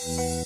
Herzlich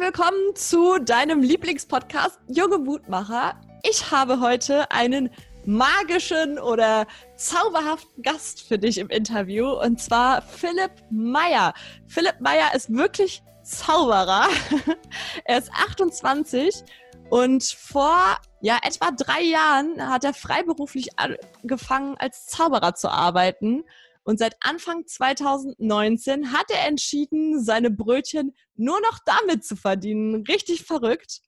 willkommen zu deinem Lieblingspodcast Junge Mutmacher. Ich habe heute einen magischen oder zauberhaften Gast für dich im Interview und zwar Philipp Meyer. Philipp Meyer ist wirklich Zauberer. er ist 28 und vor ja, etwa drei Jahren hat er freiberuflich angefangen, als Zauberer zu arbeiten. Und seit Anfang 2019 hat er entschieden, seine Brötchen nur noch damit zu verdienen. Richtig verrückt.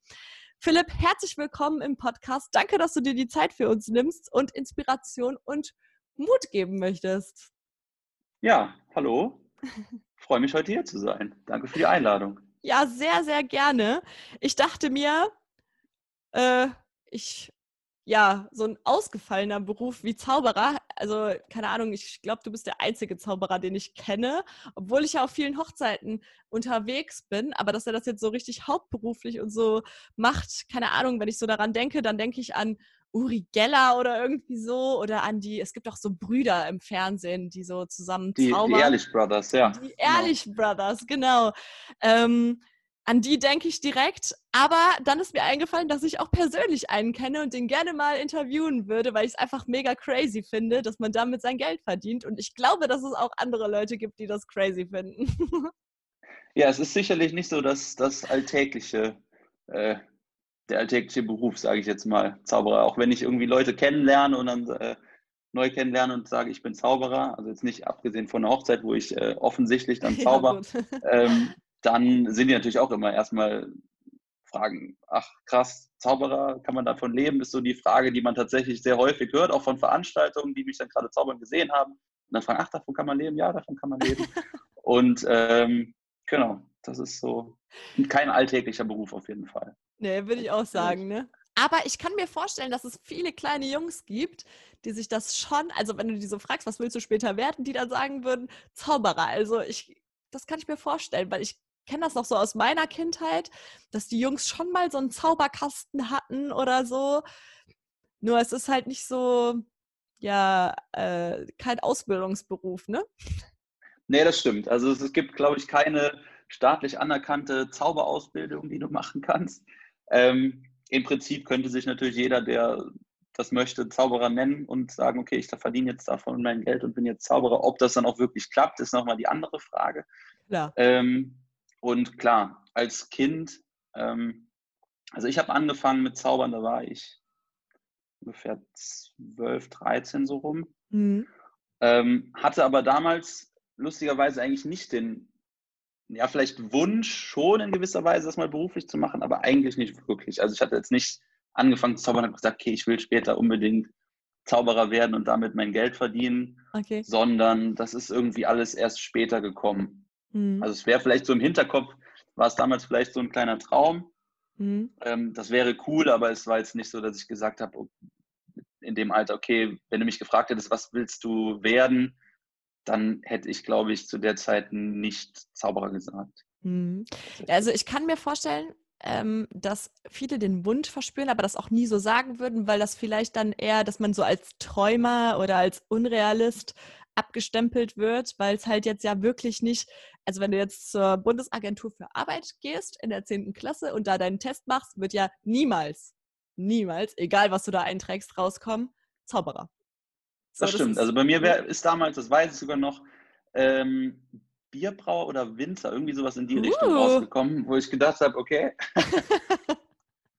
Philipp, herzlich willkommen im Podcast. Danke, dass du dir die Zeit für uns nimmst und Inspiration und Mut geben möchtest. Ja, hallo. Freue mich heute hier zu sein. Danke für die Einladung. Ja, sehr, sehr gerne. Ich dachte mir, äh, ich ja, so ein ausgefallener Beruf wie Zauberer. Also, keine Ahnung, ich glaube, du bist der einzige Zauberer, den ich kenne, obwohl ich ja auf vielen Hochzeiten unterwegs bin. Aber dass er das jetzt so richtig hauptberuflich und so macht, keine Ahnung, wenn ich so daran denke, dann denke ich an Uri Geller oder irgendwie so oder an die, es gibt auch so Brüder im Fernsehen, die so zusammen zaubern. Die, die Ehrlich Brothers, ja. Die Ehrlich genau. Brothers, genau. Ähm, an die denke ich direkt. Aber dann ist mir eingefallen, dass ich auch persönlich einen kenne und den gerne mal interviewen würde, weil ich es einfach mega crazy finde, dass man damit sein Geld verdient. Und ich glaube, dass es auch andere Leute gibt, die das crazy finden. Ja, es ist sicherlich nicht so, dass das alltägliche, äh, der alltägliche Beruf, sage ich jetzt mal, Zauberer. Auch wenn ich irgendwie Leute kennenlerne und dann äh, neu kennenlerne und sage, ich bin Zauberer, also jetzt nicht abgesehen von einer Hochzeit, wo ich äh, offensichtlich dann zauber, ja, ähm, dann sind die natürlich auch immer erstmal Fragen, ach krass, Zauberer, kann man davon leben, ist so die Frage, die man tatsächlich sehr häufig hört, auch von Veranstaltungen, die mich dann gerade zaubern gesehen haben. Und dann fragen, ach, davon kann man leben? Ja, davon kann man leben. und ähm, genau, das ist so kein alltäglicher Beruf auf jeden Fall. Nee, würde ich auch sagen, ne? Aber ich kann mir vorstellen, dass es viele kleine Jungs gibt, die sich das schon, also wenn du die so fragst, was willst du später werden, die dann sagen würden, Zauberer. Also ich, das kann ich mir vorstellen, weil ich kenne das noch so aus meiner Kindheit, dass die Jungs schon mal so einen Zauberkasten hatten oder so. Nur es ist halt nicht so, ja, äh, kein Ausbildungsberuf, ne? Nee, das stimmt. Also es, gibt, glaube ich, keine staatlich anerkannte Zauberausbildung, die du machen kannst. Ähm, Im Prinzip könnte sich natürlich jeder, der das möchte, Zauberer nennen und sagen, okay, ich verdiene jetzt davon mein Geld und bin jetzt Zauberer. Ob das dann auch wirklich klappt, ist nochmal die andere Frage. Ja. Ähm, und klar, als Kind, ähm, also ich habe angefangen mit Zaubern, da war ich ungefähr 12, 13 so rum. Mhm. Ähm, hatte aber damals lustigerweise eigentlich nicht den, ja, vielleicht Wunsch schon in gewisser Weise, das mal beruflich zu machen, aber eigentlich nicht wirklich. Also ich hatte jetzt nicht angefangen zu zaubern und gesagt, okay, ich will später unbedingt Zauberer werden und damit mein Geld verdienen, okay. sondern das ist irgendwie alles erst später gekommen. Mhm. Also es wäre vielleicht so im Hinterkopf, war es damals vielleicht so ein kleiner Traum. Mhm. Ähm, das wäre cool, aber es war jetzt nicht so, dass ich gesagt habe, in dem Alter, okay, wenn du mich gefragt hättest, was willst du werden, dann hätte ich, glaube ich, zu der Zeit nicht Zauberer gesagt. Mhm. Also ich kann mir vorstellen, ähm, dass viele den Wunsch verspüren, aber das auch nie so sagen würden, weil das vielleicht dann eher, dass man so als Träumer oder als Unrealist abgestempelt wird, weil es halt jetzt ja wirklich nicht, also wenn du jetzt zur Bundesagentur für Arbeit gehst in der 10. Klasse und da deinen Test machst, wird ja niemals, niemals, egal was du da einträgst, rauskommen, Zauberer. So, das, das stimmt. also bei mir wär, ist damals, das weiß ich sogar noch, ähm, Bierbrauer oder Winzer, irgendwie sowas in die uh. Richtung rausgekommen, wo ich gedacht habe, okay,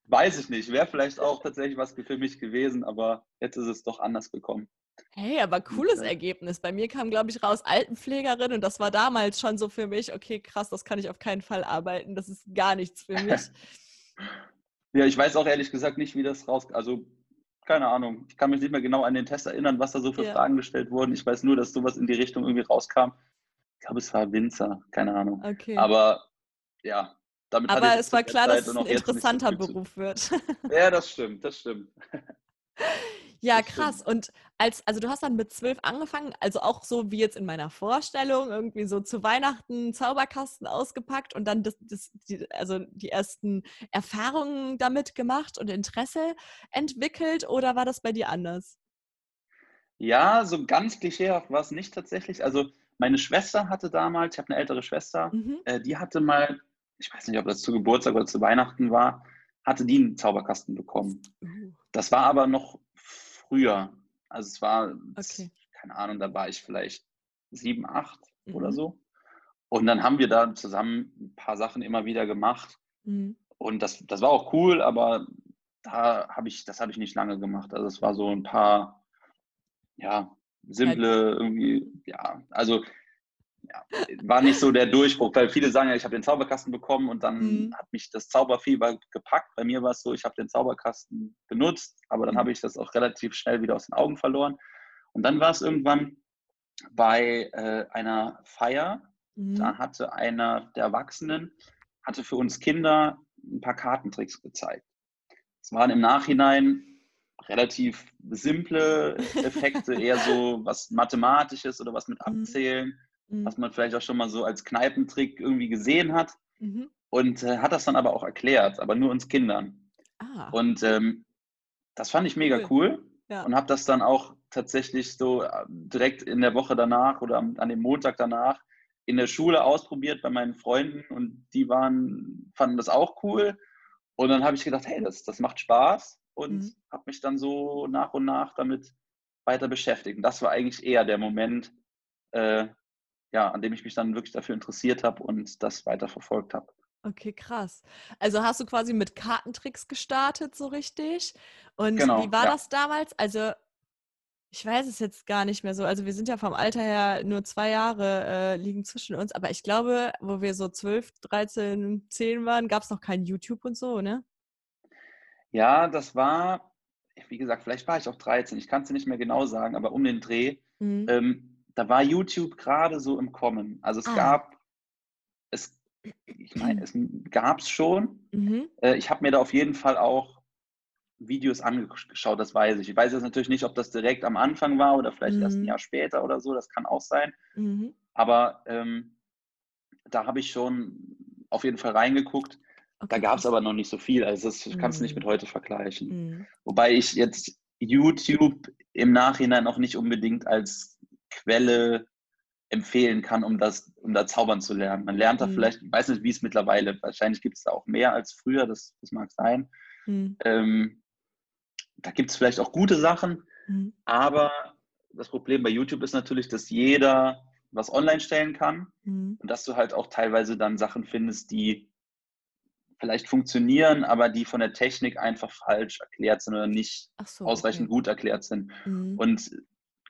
weiß ich nicht, wäre vielleicht auch tatsächlich was für mich gewesen, aber jetzt ist es doch anders gekommen. Hey, aber cooles. Ergebnis. Bei mir kam, glaube ich, raus Altenpflegerin und das war damals schon so für mich, okay, krass, das kann ich auf keinen Fall arbeiten. Das ist gar nichts für mich. ja, ich weiß auch ehrlich gesagt nicht, wie das raus. Also, keine Ahnung. Ich kann mich nicht mehr genau an den Test erinnern, was da so für ja. Fragen gestellt wurden. Ich weiß nur, dass sowas in die Richtung irgendwie rauskam. Ich glaube, es war Winzer, keine Ahnung. Okay. Aber ja, damit Aber es war klar, dass es ein interessanter Beruf wird. ja, das stimmt, das stimmt. Ja, krass. Und als, also du hast dann mit zwölf angefangen, also auch so wie jetzt in meiner Vorstellung, irgendwie so zu Weihnachten Zauberkasten ausgepackt und dann das, das, die, also die ersten Erfahrungen damit gemacht und Interesse entwickelt oder war das bei dir anders? Ja, so ganz klischeehaft war es nicht tatsächlich. Also meine Schwester hatte damals, ich habe eine ältere Schwester, mhm. äh, die hatte mal, ich weiß nicht, ob das zu Geburtstag oder zu Weihnachten war, hatte die einen Zauberkasten bekommen. Uh. Das war aber noch früher. Also es war, okay. keine Ahnung, da war ich vielleicht sieben, acht mhm. oder so. Und dann haben wir da zusammen ein paar Sachen immer wieder gemacht. Mhm. Und das, das war auch cool, aber da habe ich, das habe ich nicht lange gemacht. Also es war so ein paar, ja, simple irgendwie, ja, also war nicht so der Durchbruch, weil viele sagen ja, ich habe den Zauberkasten bekommen und dann mhm. hat mich das Zauberfieber gepackt. Bei mir war es so, ich habe den Zauberkasten benutzt, aber dann mhm. habe ich das auch relativ schnell wieder aus den Augen verloren. Und dann war es irgendwann bei äh, einer Feier, mhm. da hatte einer der Erwachsenen, hatte für uns Kinder ein paar Kartentricks gezeigt. Es waren im Nachhinein relativ simple Effekte, eher so was Mathematisches oder was mit mhm. Abzählen mhm. was man vielleicht auch schon mal so als Kneipentrick irgendwie gesehen hat. Mhm. Und äh, hat das dann aber auch erklärt, aber nur uns Kindern. Ah. Und ähm, das fand ich mega cool, cool ja. und habe das dann auch tatsächlich so äh, direkt in der Woche danach oder an dem Montag danach in der Schule ausprobiert bei meinen Freunden und die waren, fanden das auch cool. Und dann habe ich gedacht, hey, das, das macht Spaß und mhm. habe mich dann so nach und nach damit weiter beschäftigt. Und das war eigentlich eher der Moment, äh, ja, an dem ich mich dann wirklich dafür interessiert habe und das weiter verfolgt habe. Okay, krass. Also hast du quasi mit Kartentricks gestartet, so richtig? Und genau, wie war ja. das damals? Also, ich weiß es jetzt gar nicht mehr so. Also, wir sind ja vom Alter her nur zwei Jahre äh, liegen zwischen uns, aber ich glaube, wo wir so 12, 13, 10 waren, gab es noch kein YouTube und so, ne? Ja, das war, wie gesagt, vielleicht war ich auch 13, ich kann es dir nicht mehr genau sagen, aber um den Dreh. Mhm. Ähm, da war YouTube gerade so im Kommen. Also es ah. gab, es, ich meine, es gab es schon. Mhm. Äh, ich habe mir da auf jeden Fall auch Videos angeschaut, das weiß ich. Ich weiß jetzt natürlich nicht, ob das direkt am Anfang war oder vielleicht mhm. erst ein mhm. Jahr später oder so, das kann auch sein. Mhm. Aber ähm, da habe ich schon auf jeden Fall reingeguckt. Okay. Da gab es aber noch nicht so viel. Also das kannst du nicht mit mhm. heute vergleichen. Mhm. Wobei ich jetzt YouTube im Nachhinein auch nicht unbedingt als Quelle empfehlen kann, um das, um da zaubern zu lernen. Man lernt da mhm. vielleicht, ich weiß nicht, wie es mittlerweile, wahrscheinlich gibt es da auch mehr als früher, das, das mag sein. Mhm. Ähm, da gibt es vielleicht auch gute Sachen, mhm. aber das Problem bei YouTube ist natürlich, dass jeder was online stellen kann mhm. und dass du halt auch teilweise dann Sachen findest, die vielleicht funktionieren, aber die von der Technik einfach falsch erklärt sind oder nicht so, ausreichend okay. gut erklärt sind. Mhm. Und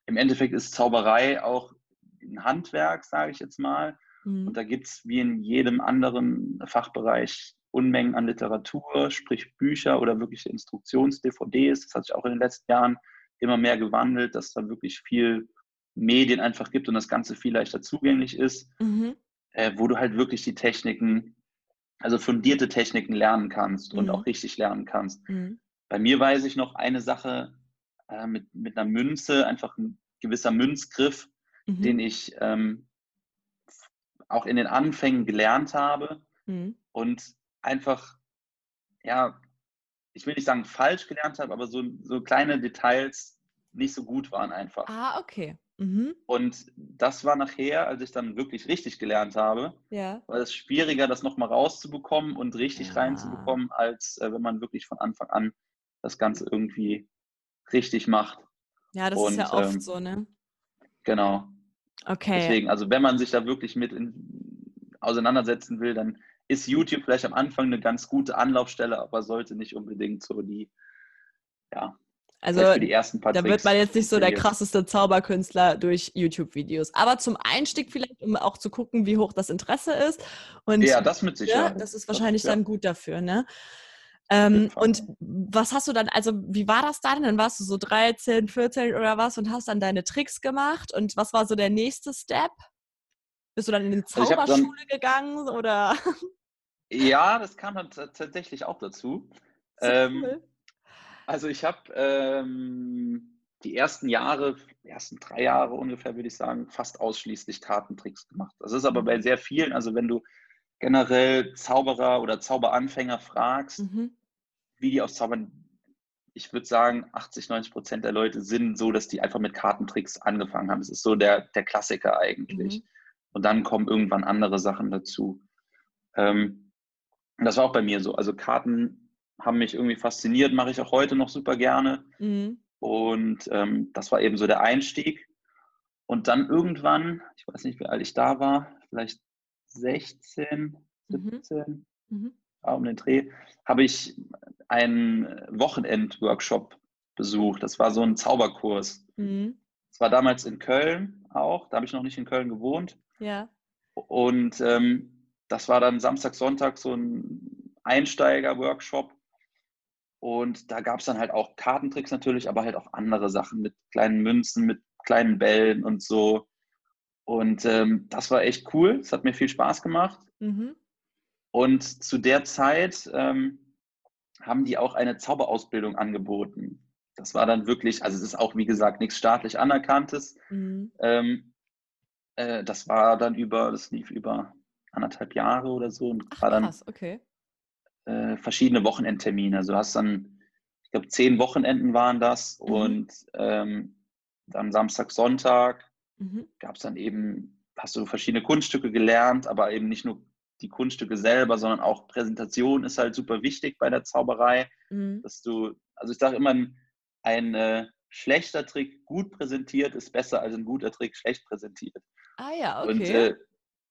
im Endeffekt ist Zauberei auch ein Handwerk, sage ich jetzt mal. Mhm. Und da gibt es wie in jedem anderen Fachbereich Unmengen an Literatur, sprich Bücher oder wirkliche Instruktions-DVDs. Das hat sich auch in den letzten Jahren immer mehr gewandelt, dass da wirklich viel Medien einfach gibt und das Ganze viel leichter zugänglich ist, mhm. äh, wo du halt wirklich die Techniken, also fundierte Techniken lernen kannst mhm. und auch richtig lernen kannst. Mhm. Bei mir weiß ich noch eine Sache, äh, mit, mit einer Münze, einfach ein gewisser Münzgriff, mhm. den ich ähm, auch in den Anfängen gelernt habe mhm. und einfach, ja, ich will nicht sagen falsch gelernt habe, aber so, so kleine Details nicht so gut waren einfach. Ah, okay. Mhm. Und das war nachher, als ich dann wirklich richtig gelernt habe, ja. war es schwieriger, das nochmal rauszubekommen und richtig ja. reinzubekommen, als äh, wenn man wirklich von Anfang an das Ganze irgendwie richtig macht. Ja, das und, ist ja oft ähm, so, ne? Genau. Okay. Deswegen, also wenn man sich da wirklich mit in, auseinandersetzen will, dann ist YouTube vielleicht am Anfang eine ganz gute Anlaufstelle, aber sollte nicht unbedingt so die, ja, also die ersten paar da wird man jetzt nicht so der krasseste Zauberkünstler durch YouTube-Videos. Aber zum Einstieg vielleicht, um auch zu gucken, wie hoch das Interesse ist. Und, ja, das mit Sicherheit. Ja, das ist wahrscheinlich das, dann ja. gut dafür, ne? Ähm, und was hast du dann, also wie war das dann? Dann warst du so 13, 14 oder was und hast dann deine Tricks gemacht. Und was war so der nächste Step? Bist du dann in eine also Zauberschule gegangen oder? Ja, das kam dann tatsächlich auch dazu. Ähm, cool. Also ich habe ähm, die ersten Jahre, die ersten drei Jahre ungefähr, würde ich sagen, fast ausschließlich Kartentricks gemacht. Das ist aber bei sehr vielen, also wenn du generell Zauberer oder Zauberanfänger fragst, mhm. wie die aus Zaubern, ich würde sagen, 80, 90 Prozent der Leute sind so, dass die einfach mit Kartentricks angefangen haben. Das ist so der, der Klassiker eigentlich. Mhm. Und dann kommen irgendwann andere Sachen dazu. Ähm, das war auch bei mir so. Also Karten haben mich irgendwie fasziniert, mache ich auch heute noch super gerne. Mhm. Und ähm, das war eben so der Einstieg. Und dann irgendwann, ich weiß nicht, wie alt ich da war, vielleicht 16, 17, mhm. mhm. um den Dreh, habe ich einen Wochenend-Workshop besucht. Das war so ein Zauberkurs. Mhm. Das war damals in Köln auch. Da habe ich noch nicht in Köln gewohnt. Ja. Und ähm, das war dann Samstag, Sonntag so ein Einsteiger-Workshop. Und da gab es dann halt auch Kartentricks natürlich, aber halt auch andere Sachen mit kleinen Münzen, mit kleinen Bällen und so. Und ähm, das war echt cool. Es hat mir viel Spaß gemacht. Mhm. Und zu der Zeit ähm, haben die auch eine Zauberausbildung angeboten. Das war dann wirklich, also es ist auch wie gesagt nichts staatlich anerkanntes. Mhm. Ähm, äh, das war dann über, das lief über anderthalb Jahre oder so und Ach, war dann krass, okay. äh, verschiedene Wochenendtermine. Also du hast dann, ich glaube, zehn Wochenenden waren das mhm. und ähm, dann Samstag, Sonntag mhm. gab es dann eben, hast du verschiedene Kunststücke gelernt, aber eben nicht nur die Kunststücke selber, sondern auch Präsentation ist halt super wichtig bei der Zauberei, mhm. dass du, also ich sage immer, ein äh, schlechter Trick gut präsentiert ist besser als ein guter Trick schlecht präsentiert. Ah ja, okay. Und äh,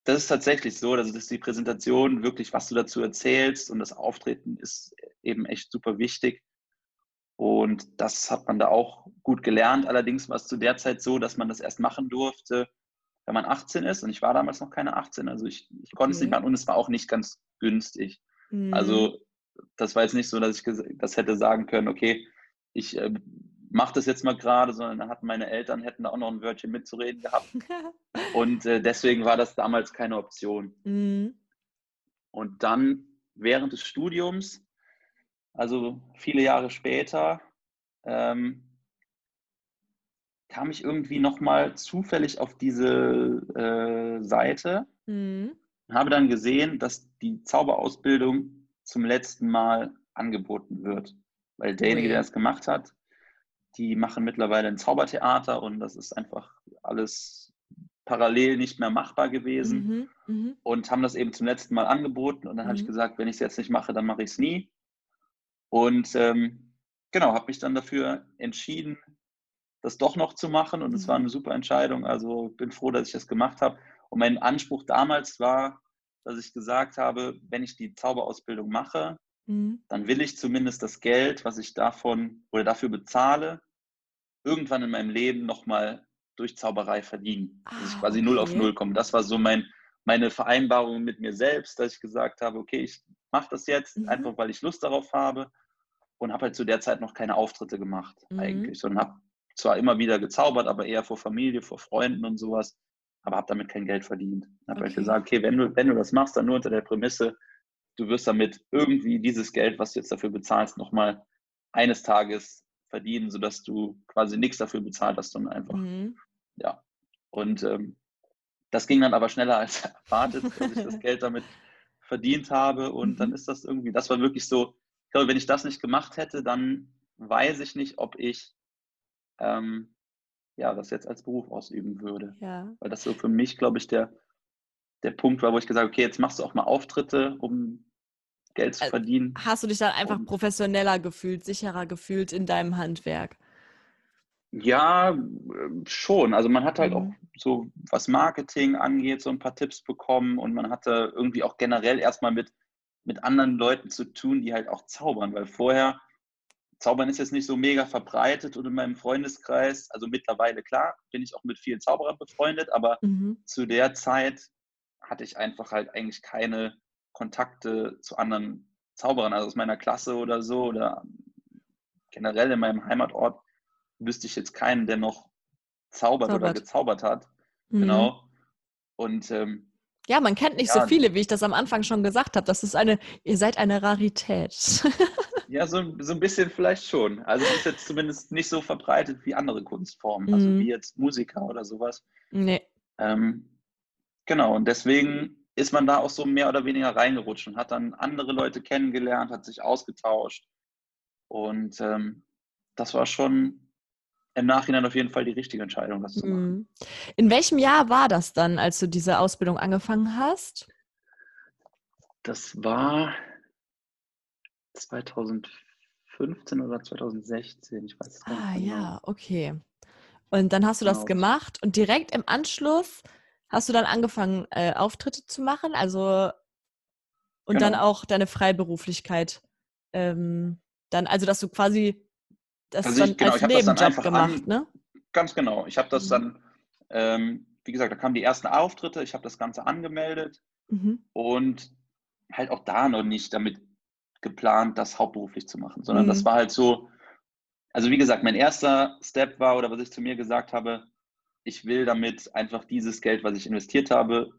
das ist tatsächlich so, also dass die Präsentation wirklich, was du dazu erzählst und das Auftreten ist eben echt super wichtig. Und das hat man da auch gut gelernt. Allerdings war es zu der Zeit so, dass man das erst machen durfte, wenn man 18 ist. Und ich war damals noch keine 18. Also ich, ich konnte okay. es nicht machen und es war auch nicht ganz günstig. Mhm. Also das war jetzt nicht so, dass ich das hätte sagen können, okay, ich äh, mache das jetzt mal gerade, sondern da hatten meine Eltern, hätten da auch noch ein Wörtchen mitzureden gehabt. und äh, deswegen war das damals keine Option. Mhm. Und dann während des Studiums also viele Jahre später, ähm, kam ich irgendwie nochmal zufällig auf diese äh, Seite mhm. und habe dann gesehen, dass die Zauberausbildung zum letzten Mal angeboten wird. Weil derjenige, der das gemacht hat, die machen mittlerweile ein Zaubertheater und das ist einfach alles parallel nicht mehr machbar gewesen mhm, mh. und haben das eben zum letzten Mal angeboten. Und dann mhm. habe ich gesagt, wenn ich es jetzt nicht mache, dann mache ich es nie. Und ähm, genau, habe mich dann dafür entschieden, das doch noch zu machen. Und es war eine mhm. super Entscheidung. Also bin froh, dass ich das gemacht habe. Und mein Anspruch damals war, dass ich gesagt habe, wenn ich die Zauberausbildung mache, mhm. dann will ich zumindest das Geld, was ich davon oder dafür bezahle, irgendwann in meinem Leben nochmal durch Zauberei verdienen. Ah, dass ich quasi okay. null auf null komme. Das war so mein, meine Vereinbarung mit mir selbst, dass ich gesagt habe, okay, ich mache das jetzt mhm. einfach, weil ich Lust darauf habe und habe halt zu der Zeit noch keine Auftritte gemacht mhm. eigentlich, sondern habe zwar immer wieder gezaubert, aber eher vor Familie, vor Freunden und sowas, aber habe damit kein Geld verdient. Habe okay. halt gesagt, okay, wenn du, wenn du das machst, dann nur unter der Prämisse, du wirst damit irgendwie dieses Geld, was du jetzt dafür bezahlst, nochmal eines Tages verdienen, sodass du quasi nichts dafür bezahlt hast, sondern einfach, mhm. ja. Und ähm, das ging dann aber schneller als erwartet, dass ich das Geld damit verdient habe. Und mhm. dann ist das irgendwie, das war wirklich so, glaube, wenn ich das nicht gemacht hätte, dann weiß ich nicht, ob ich ähm, ja, das jetzt als Beruf ausüben würde. Ja. Weil das so für mich, glaube ich, der, der Punkt war, wo ich gesagt habe, okay, jetzt machst du auch mal Auftritte, um Geld zu also verdienen. Hast du dich dann einfach und, professioneller gefühlt, sicherer gefühlt in deinem Handwerk? Ja, schon. Also man hat halt mhm. auch so, was Marketing angeht, so ein paar Tipps bekommen und man hatte irgendwie auch generell erstmal mit mit anderen Leuten zu tun, die halt auch zaubern, weil vorher, Zaubern ist jetzt nicht so mega verbreitet und in meinem Freundeskreis, also mittlerweile klar, bin ich auch mit vielen Zauberern befreundet, aber mhm. zu der Zeit hatte ich einfach halt eigentlich keine Kontakte zu anderen Zauberern, also aus meiner Klasse oder so oder generell in meinem Heimatort wüsste ich jetzt keinen, der noch zaubert, zaubert. oder gezaubert hat. Mhm. Genau. Und ähm, ja, man kennt nicht ja. so viele, wie ich das am Anfang schon gesagt habe. Das ist eine, ihr seid eine Rarität. Ja, so, so ein bisschen vielleicht schon. Also es ist jetzt zumindest nicht so verbreitet wie andere Kunstformen, also Mhm. wie jetzt Musiker oder sowas. Nee. Ähm, genau, und deswegen ist man da auch so mehr oder weniger reingerutscht und hat dann andere Leute kennengelernt, hat sich ausgetauscht. Und ähm, das war schon im Nachhinein auf jeden Fall die richtige Entscheidung, das zu machen. Mhm. In welchem Jahr war das dann, als du diese Ausbildung angefangen hast? Das war 2015 oder 2016, ich weiß es gar Ah nicht. genau. ja, okay. Und dann hast du das Genau. gemacht und direkt im Anschluss hast du dann angefangen, äh, Auftritte zu machen, also und dann Genau. auch deine Freiberuflichkeit ähm, dann, also dass du quasi das Also ich- dann genau, als ich hab das dann Nebenjob einfach gemacht, an- ne? Ganz genau. Ich habe das Mhm. dann, ähm, wie gesagt, da kamen die ersten Auftritte, ich habe das Ganze angemeldet Mhm. und halt auch da noch nicht damit geplant, das hauptberuflich zu machen, sondern das Mhm. war halt so, also wie gesagt, mein erster Step war oder was ich zu mir gesagt habe, ich will damit einfach dieses Geld, was ich investiert habe,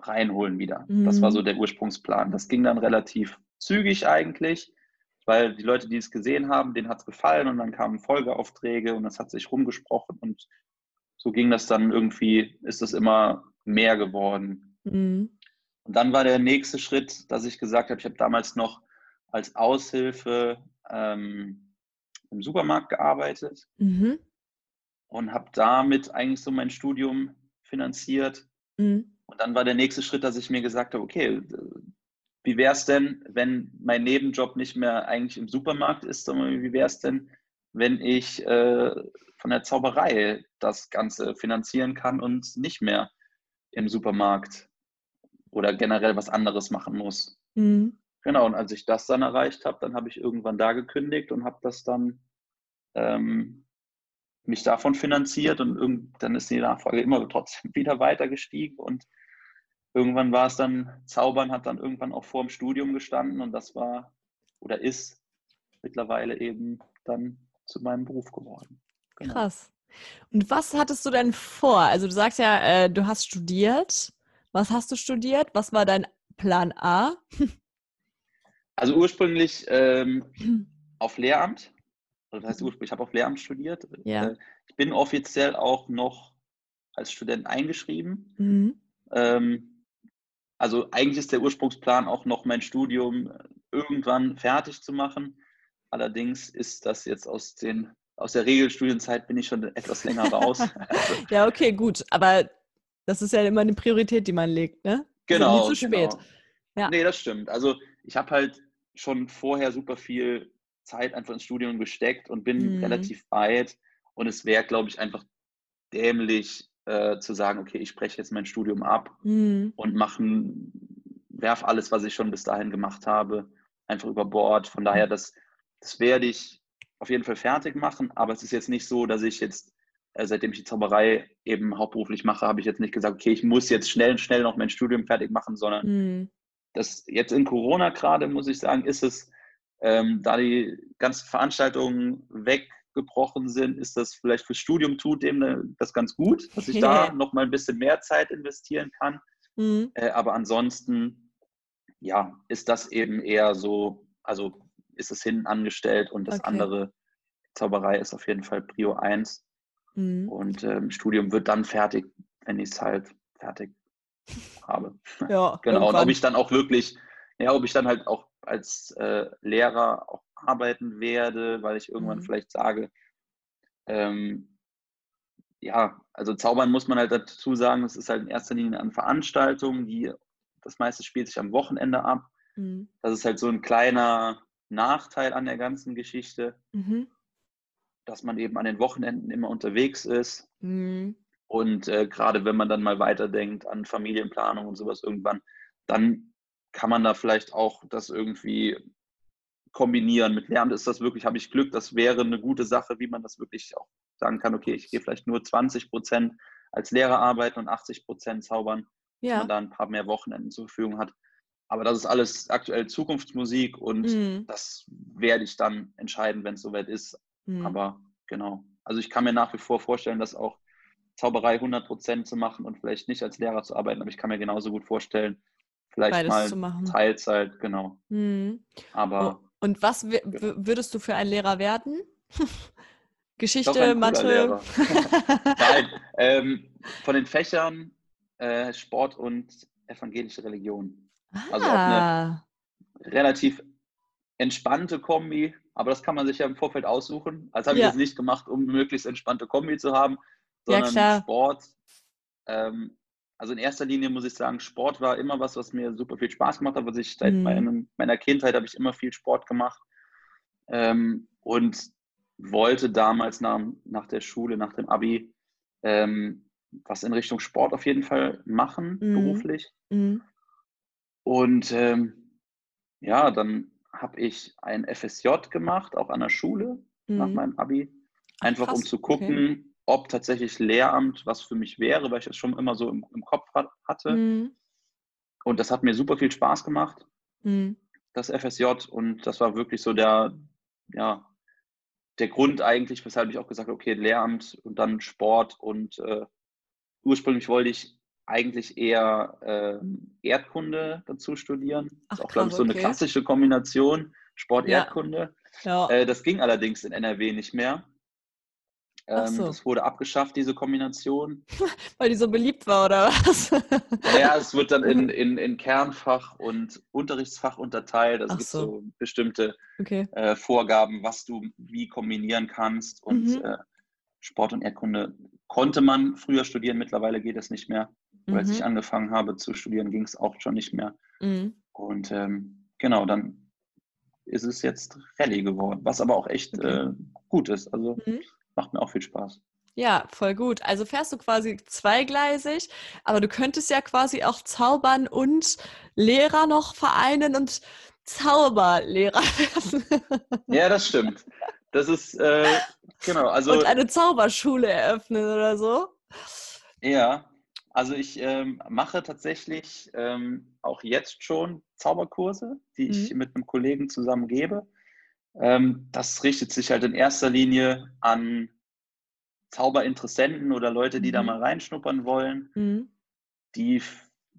reinholen wieder. Das war so Mhm. der Ursprungsplan. Das ging dann relativ zügig eigentlich, weil die Leute, die es gesehen haben, denen hat es gefallen und dann kamen Folgeaufträge und das hat sich rumgesprochen und so ging das dann irgendwie, ist es immer mehr geworden. Mhm. Und dann war der nächste Schritt, dass ich gesagt habe, ich habe damals noch als Aushilfe ähm, im Supermarkt gearbeitet Mhm. und habe damit eigentlich so mein Studium finanziert. Mhm. Und dann war der nächste Schritt, dass ich mir gesagt habe, okay, wie wäre es denn, wenn mein Nebenjob nicht mehr eigentlich im Supermarkt ist, sondern wie wäre es denn, wenn ich äh, von der Zauberei das Ganze finanzieren kann und nicht mehr im Supermarkt oder generell was anderes machen muss. Mhm. Genau, und als ich das dann erreicht habe, dann habe ich irgendwann da gekündigt und habe das dann ähm, mich davon finanziert und irgend, dann ist die Nachfrage immer trotzdem wieder weiter gestiegen und irgendwann war es dann, Zaubern hat dann irgendwann auch vor dem Studium gestanden und das war oder ist mittlerweile eben dann zu meinem Beruf geworden. Genau. Krass. Und was hattest du denn vor? Also du sagst ja, äh, du hast studiert. Was hast du studiert? Was war dein Plan A? Also ursprünglich ähm, auf Lehramt, oder das heißt Mhm. ursprünglich, ich habe auf Lehramt studiert. Ja. Äh, Ich bin offiziell auch noch als Student eingeschrieben. Mhm. Ähm, also eigentlich ist der Ursprungsplan auch noch mein Studium äh, irgendwann fertig zu machen. Allerdings ist das jetzt aus, den, aus der Regelstudienzeit bin ich schon etwas länger raus. Also, Ja, okay, gut. Aber das ist ja immer eine Priorität, die man legt, ne? genau. nie zu spät. Genau. Ja. Nee, das stimmt. Also ich habe halt schon vorher super viel Zeit einfach ins Studium gesteckt und bin Mhm. relativ weit. Und es wäre, glaube ich, einfach dämlich äh, zu sagen, okay, ich spreche jetzt mein Studium ab Mhm. und machen, werf alles, was ich schon bis dahin gemacht habe, einfach über Bord. Von daher, das, das werde ich auf jeden Fall fertig machen, aber es ist jetzt nicht so, dass ich jetzt, äh, seitdem ich die Zauberei eben hauptberuflich mache, habe ich jetzt nicht gesagt, okay, ich muss jetzt schnell, schnell noch mein Studium fertig machen, sondern Mhm. das jetzt in Corona gerade, muss ich sagen, ist es, ähm, da die ganzen Veranstaltungen weggebrochen sind, ist das vielleicht fürs Studium tut dem äh, das ganz gut, dass ich da noch mal ein bisschen mehr Zeit investieren kann. Mhm. Äh, aber ansonsten, ja, ist das eben eher so, also ist es hinten angestellt und das Okay. andere, Zauberei ist auf jeden Fall Prio 1 Mhm. und ähm, Studium wird dann fertig, wenn ich es halt fertig habe. Ja, Genau, und irgendwann. ob ich dann auch wirklich, ja, ob ich dann halt auch als äh, Lehrer auch arbeiten werde, weil ich irgendwann Mhm. vielleicht sage, ähm, ja, also Zaubern muss man halt dazu sagen, es ist halt in erster Linie an Veranstaltungen, die, das meiste spielt sich am Wochenende ab. Mhm. Das ist halt so ein kleiner Nachteil an der ganzen Geschichte, Mhm. dass man eben an den Wochenenden immer unterwegs ist. Mhm. Und äh, gerade wenn man dann mal weiterdenkt an Familienplanung und sowas irgendwann, dann kann man da vielleicht auch das irgendwie kombinieren. Mit Lernen ist das wirklich, habe ich Glück, das wäre eine gute Sache, wie man das wirklich auch sagen kann, okay, ich gehe vielleicht nur 20 Prozent als Lehrer arbeiten und 80 Prozent zaubern, dass Ja. man da ein paar mehr Wochenenden zur Verfügung hat. Aber das ist alles aktuell Zukunftsmusik und Mhm. das werde ich dann entscheiden, wenn es soweit ist. Mhm. Aber genau. Also ich kann mir nach wie vor vorstellen, dass auch Zauberei 100% zu machen und vielleicht nicht als Lehrer zu arbeiten, aber ich kann mir genauso gut vorstellen, vielleicht Beides mal. Teilzeit, genau. Mhm. Aber Und was würdest du für ein Lehrer werden? Geschichte, Mathe? Nein, ähm, von den Fächern äh, Sport und evangelische Religion. Ah. Also auch eine ah. relativ entspannte Kombi, aber das kann man sich ja im Vorfeld aussuchen. Also habe ja. ich das nicht gemacht, um möglichst entspannte Kombi zu haben, sondern ja, Sport. Ähm, also in erster Linie muss ich sagen, Sport war immer was, was mir super viel Spaß gemacht hat. Was ich seit mhm. meinem, meiner Kindheit habe ich immer viel Sport gemacht ähm, und wollte damals nach, nach der Schule, nach dem Abi, ähm, was in Richtung Sport auf jeden Fall machen, mhm. beruflich. Mhm. Und ähm, ja, dann habe ich ein FSJ gemacht, auch an der Schule mhm. nach meinem Abi. Einfach Ach, um zu gucken, okay. Ob tatsächlich Lehramt was für mich wäre, weil ich das schon immer so im, im Kopf hat, hatte. Mhm. Und das hat mir super viel Spaß gemacht, mhm. das FSJ. Und das war wirklich so der, ja, der Grund eigentlich, weshalb ich auch gesagt habe, okay, Lehramt und dann Sport. Und äh, ursprünglich wollte ich eigentlich eher äh, Erdkunde dazu studieren. Das ist auch, glaube ich, so eine klassische Kombination, Sport-Erdkunde. Ja. Ja. Äh, das ging allerdings in NRW nicht mehr. Ähm, so. Das wurde abgeschafft, diese Kombination. Weil die so beliebt war, oder was? ja, es wird dann in, in, in Kernfach und Unterrichtsfach unterteilt. Also es gibt so, so bestimmte okay. äh, Vorgaben, was du wie kombinieren kannst. Und mhm. äh, Sport und Erdkunde konnte man früher studieren, mittlerweile geht es nicht mehr. Mhm. Als ich mhm. angefangen habe zu studieren, ging es auch schon nicht mehr. Mhm. Und ähm, genau, dann ist es jetzt Rallye geworden, was aber auch echt okay. äh, gut ist. Also mhm. Macht mir auch viel Spaß. Ja, voll gut. Also fährst du quasi zweigleisig, aber du könntest ja quasi auch zaubern und Lehrer noch vereinen und Zauberlehrer werden. ja, das stimmt. Das ist, äh, genau. Also, und eine Zauberschule eröffnen oder so. Ja, also ich ähm, mache tatsächlich ähm, auch jetzt schon Zauberkurse, die ich mhm. mit einem Kollegen zusammen gebe. Ähm, das richtet sich halt in erster Linie an Zauberinteressenten oder Leute, die mhm. da mal reinschnuppern wollen, mhm. die,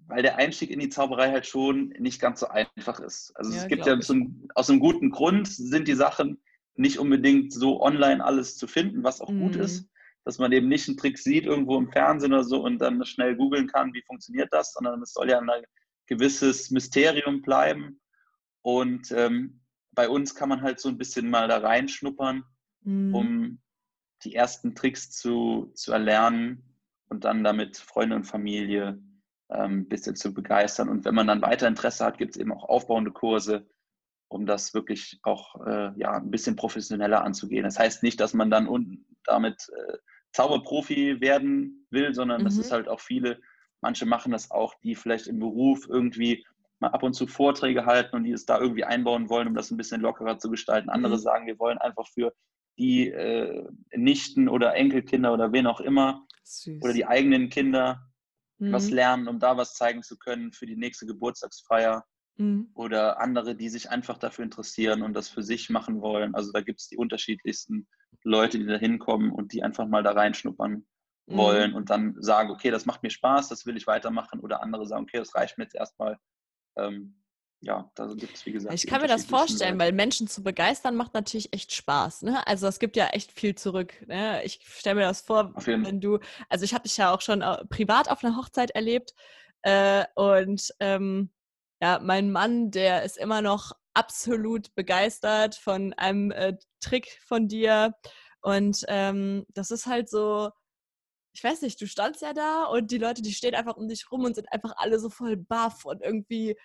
weil der Einstieg in die Zauberei halt schon nicht ganz so einfach ist. Also ja, es gibt ja zum, aus einem guten Grund sind die Sachen nicht unbedingt so online alles zu finden, was auch gut mhm. ist dass man eben nicht einen Trick sieht irgendwo im Fernsehen oder so und dann schnell googeln kann, wie funktioniert das, sondern es soll ja ein gewisses Mysterium bleiben. Und ähm, bei uns kann man halt so ein bisschen mal da reinschnuppern, mhm. um die ersten Tricks zu, zu erlernen und dann damit Freunde und Familie ähm, ein bisschen zu begeistern. Und wenn man dann weiter Interesse hat, gibt es eben auch aufbauende Kurse, um das wirklich auch äh, ja, ein bisschen professioneller anzugehen. Das heißt nicht, dass man dann damit äh, Zauberprofi werden will, sondern mhm. das ist halt auch viele, manche machen das auch, die vielleicht im Beruf irgendwie mal ab und zu Vorträge halten und die es da irgendwie einbauen wollen, um das ein bisschen lockerer zu gestalten. Andere mhm. sagen, wir wollen einfach für die äh, Nichten oder Enkelkinder oder wen auch immer Süß. oder die eigenen Kinder mhm. was lernen, um da was zeigen zu können für die nächste Geburtstagsfeier. Mhm. Oder andere, die sich einfach dafür interessieren und das für sich machen wollen. Also da gibt es die unterschiedlichsten Leute, die da hinkommen und die einfach mal da reinschnuppern mhm. wollen und dann sagen, okay, das macht mir Spaß, das will ich weitermachen. Oder andere sagen, okay, das reicht mir jetzt erstmal. Ähm, ja, da gibt es, wie gesagt. Ich kann mir das vorstellen, weil Menschen zu begeistern macht natürlich echt Spaß. Ne? Also es gibt ja echt viel zurück. Ne? Ich stelle mir das vor, wenn du, also ich habe dich ja auch schon äh, privat auf einer Hochzeit erlebt äh, und ähm, ja, mein Mann, der ist immer noch absolut begeistert von einem äh, Trick von dir. Und ähm, das ist halt so, ich weiß nicht, du standst ja da und die Leute, die stehen einfach um dich rum und sind einfach alle so voll baff und irgendwie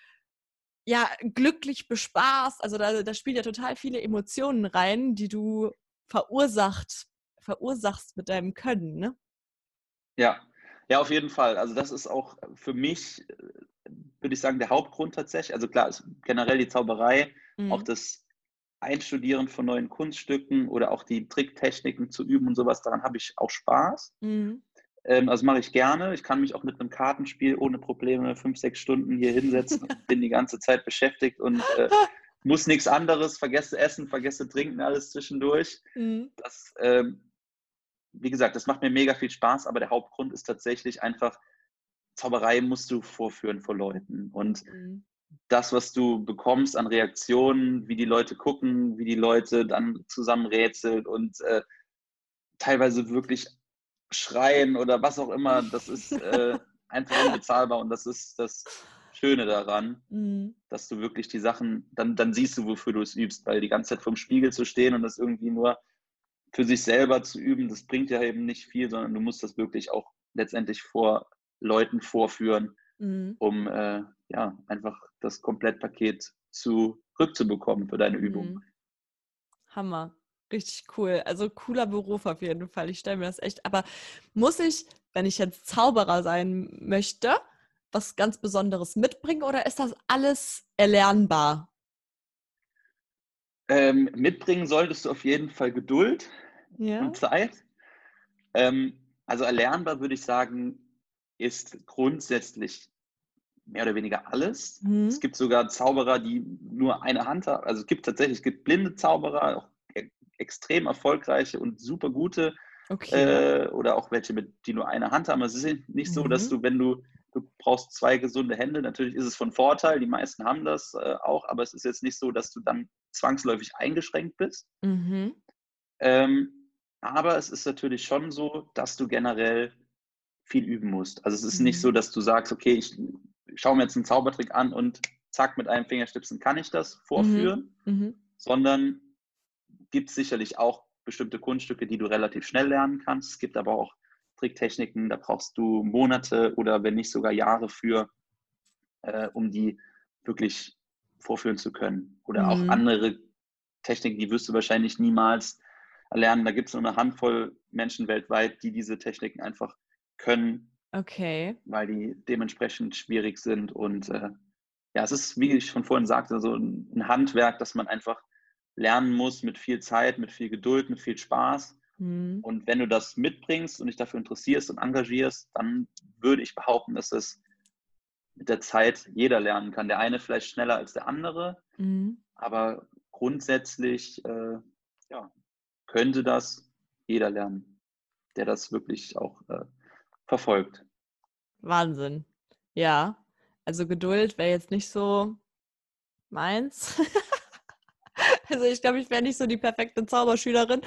ja glücklich bespaßt. Also da, da spielen ja total viele Emotionen rein, die du verursacht, verursachst mit deinem Können, ne? Ja, ja, auf jeden Fall. Also das ist auch für mich würde ich sagen, der Hauptgrund tatsächlich. Also klar, ist generell die Zauberei, mhm. auch das Einstudieren von neuen Kunststücken oder auch die Tricktechniken zu üben und sowas, daran habe ich auch Spaß. Mhm. Ähm, also mache ich gerne. Ich kann mich auch mit einem Kartenspiel ohne Probleme fünf, sechs Stunden hier hinsetzen und bin die ganze Zeit beschäftigt und äh, muss nichts anderes, vergesse Essen, vergesse Trinken, alles zwischendurch. Mhm. Das, ähm, wie gesagt, das macht mir mega viel Spaß, aber der Hauptgrund ist tatsächlich einfach, Zauberei musst du vorführen vor Leuten. Und mhm. Das, was du bekommst an Reaktionen, wie die Leute gucken, wie die Leute dann zusammen rätseln und äh, teilweise wirklich schreien oder was auch immer, das ist äh, einfach unbezahlbar und das ist das Schöne daran, mhm. dass du wirklich die Sachen, dann, dann siehst du, wofür du es übst, weil die ganze Zeit vorm Spiegel zu stehen und das irgendwie nur für sich selber zu üben, das bringt ja eben nicht viel, sondern du musst das wirklich auch letztendlich vor Leuten vorführen, mhm. um äh, ja einfach das Komplettpaket zurückzubekommen für deine Übung. Mhm. Hammer. Richtig cool. Also cooler Beruf auf jeden Fall. Ich stelle mir das echt. Aber muss ich, wenn ich jetzt Zauberer sein möchte, was ganz Besonderes mitbringen oder ist das alles erlernbar? Ähm, mitbringen solltest du auf jeden Fall Geduld ja. und Zeit. Ähm, also erlernbar würde ich sagen, ist grundsätzlich mehr oder weniger alles. Mhm. Es gibt sogar Zauberer, die nur eine Hand haben. Also es gibt tatsächlich, es gibt blinde Zauberer, auch e-, extrem erfolgreiche und super gute. Okay. Äh, oder auch welche, mit, die nur eine Hand haben. Es ist nicht so, mhm. dass du, wenn du du brauchst zwei gesunde Hände. Natürlich ist es von Vorteil, die meisten haben das äh, auch, aber es ist jetzt nicht so, dass du dann zwangsläufig eingeschränkt bist. Mhm. Ähm, aber es ist natürlich schon so, dass du generell viel üben musst. Also es ist mhm. nicht so, dass du sagst, okay, ich schaue mir jetzt einen Zaubertrick an und zack, mit einem Fingerstipsen kann ich das vorführen, mhm. mhm. sondern gibt es sicherlich auch bestimmte Kunststücke, die du relativ schnell lernen kannst. Es gibt aber auch Tricktechniken, da brauchst du Monate oder wenn nicht sogar Jahre für, äh, um die wirklich vorführen zu können. Oder mhm. auch andere Techniken, die wirst du wahrscheinlich niemals erlernen. Da gibt es nur eine Handvoll Menschen weltweit, die diese Techniken einfach können. Okay. Weil die dementsprechend schwierig sind. Und äh, ja, es ist, wie ich schon vorhin sagte, so ein Handwerk, das man einfach lernen muss mit viel Zeit, mit viel Geduld, mit viel Spaß. Mhm. Und wenn du das mitbringst und dich dafür interessierst und engagierst, dann würde ich behaupten, dass es mit der Zeit jeder lernen kann. Der eine vielleicht schneller als der andere, mhm. aber grundsätzlich äh, ja, könnte das jeder lernen, der das wirklich auch äh, verfolgt. Wahnsinn. Ja, also Geduld wäre jetzt nicht so meins. Also ich glaube, ich wäre nicht so die perfekte Zauberschülerin.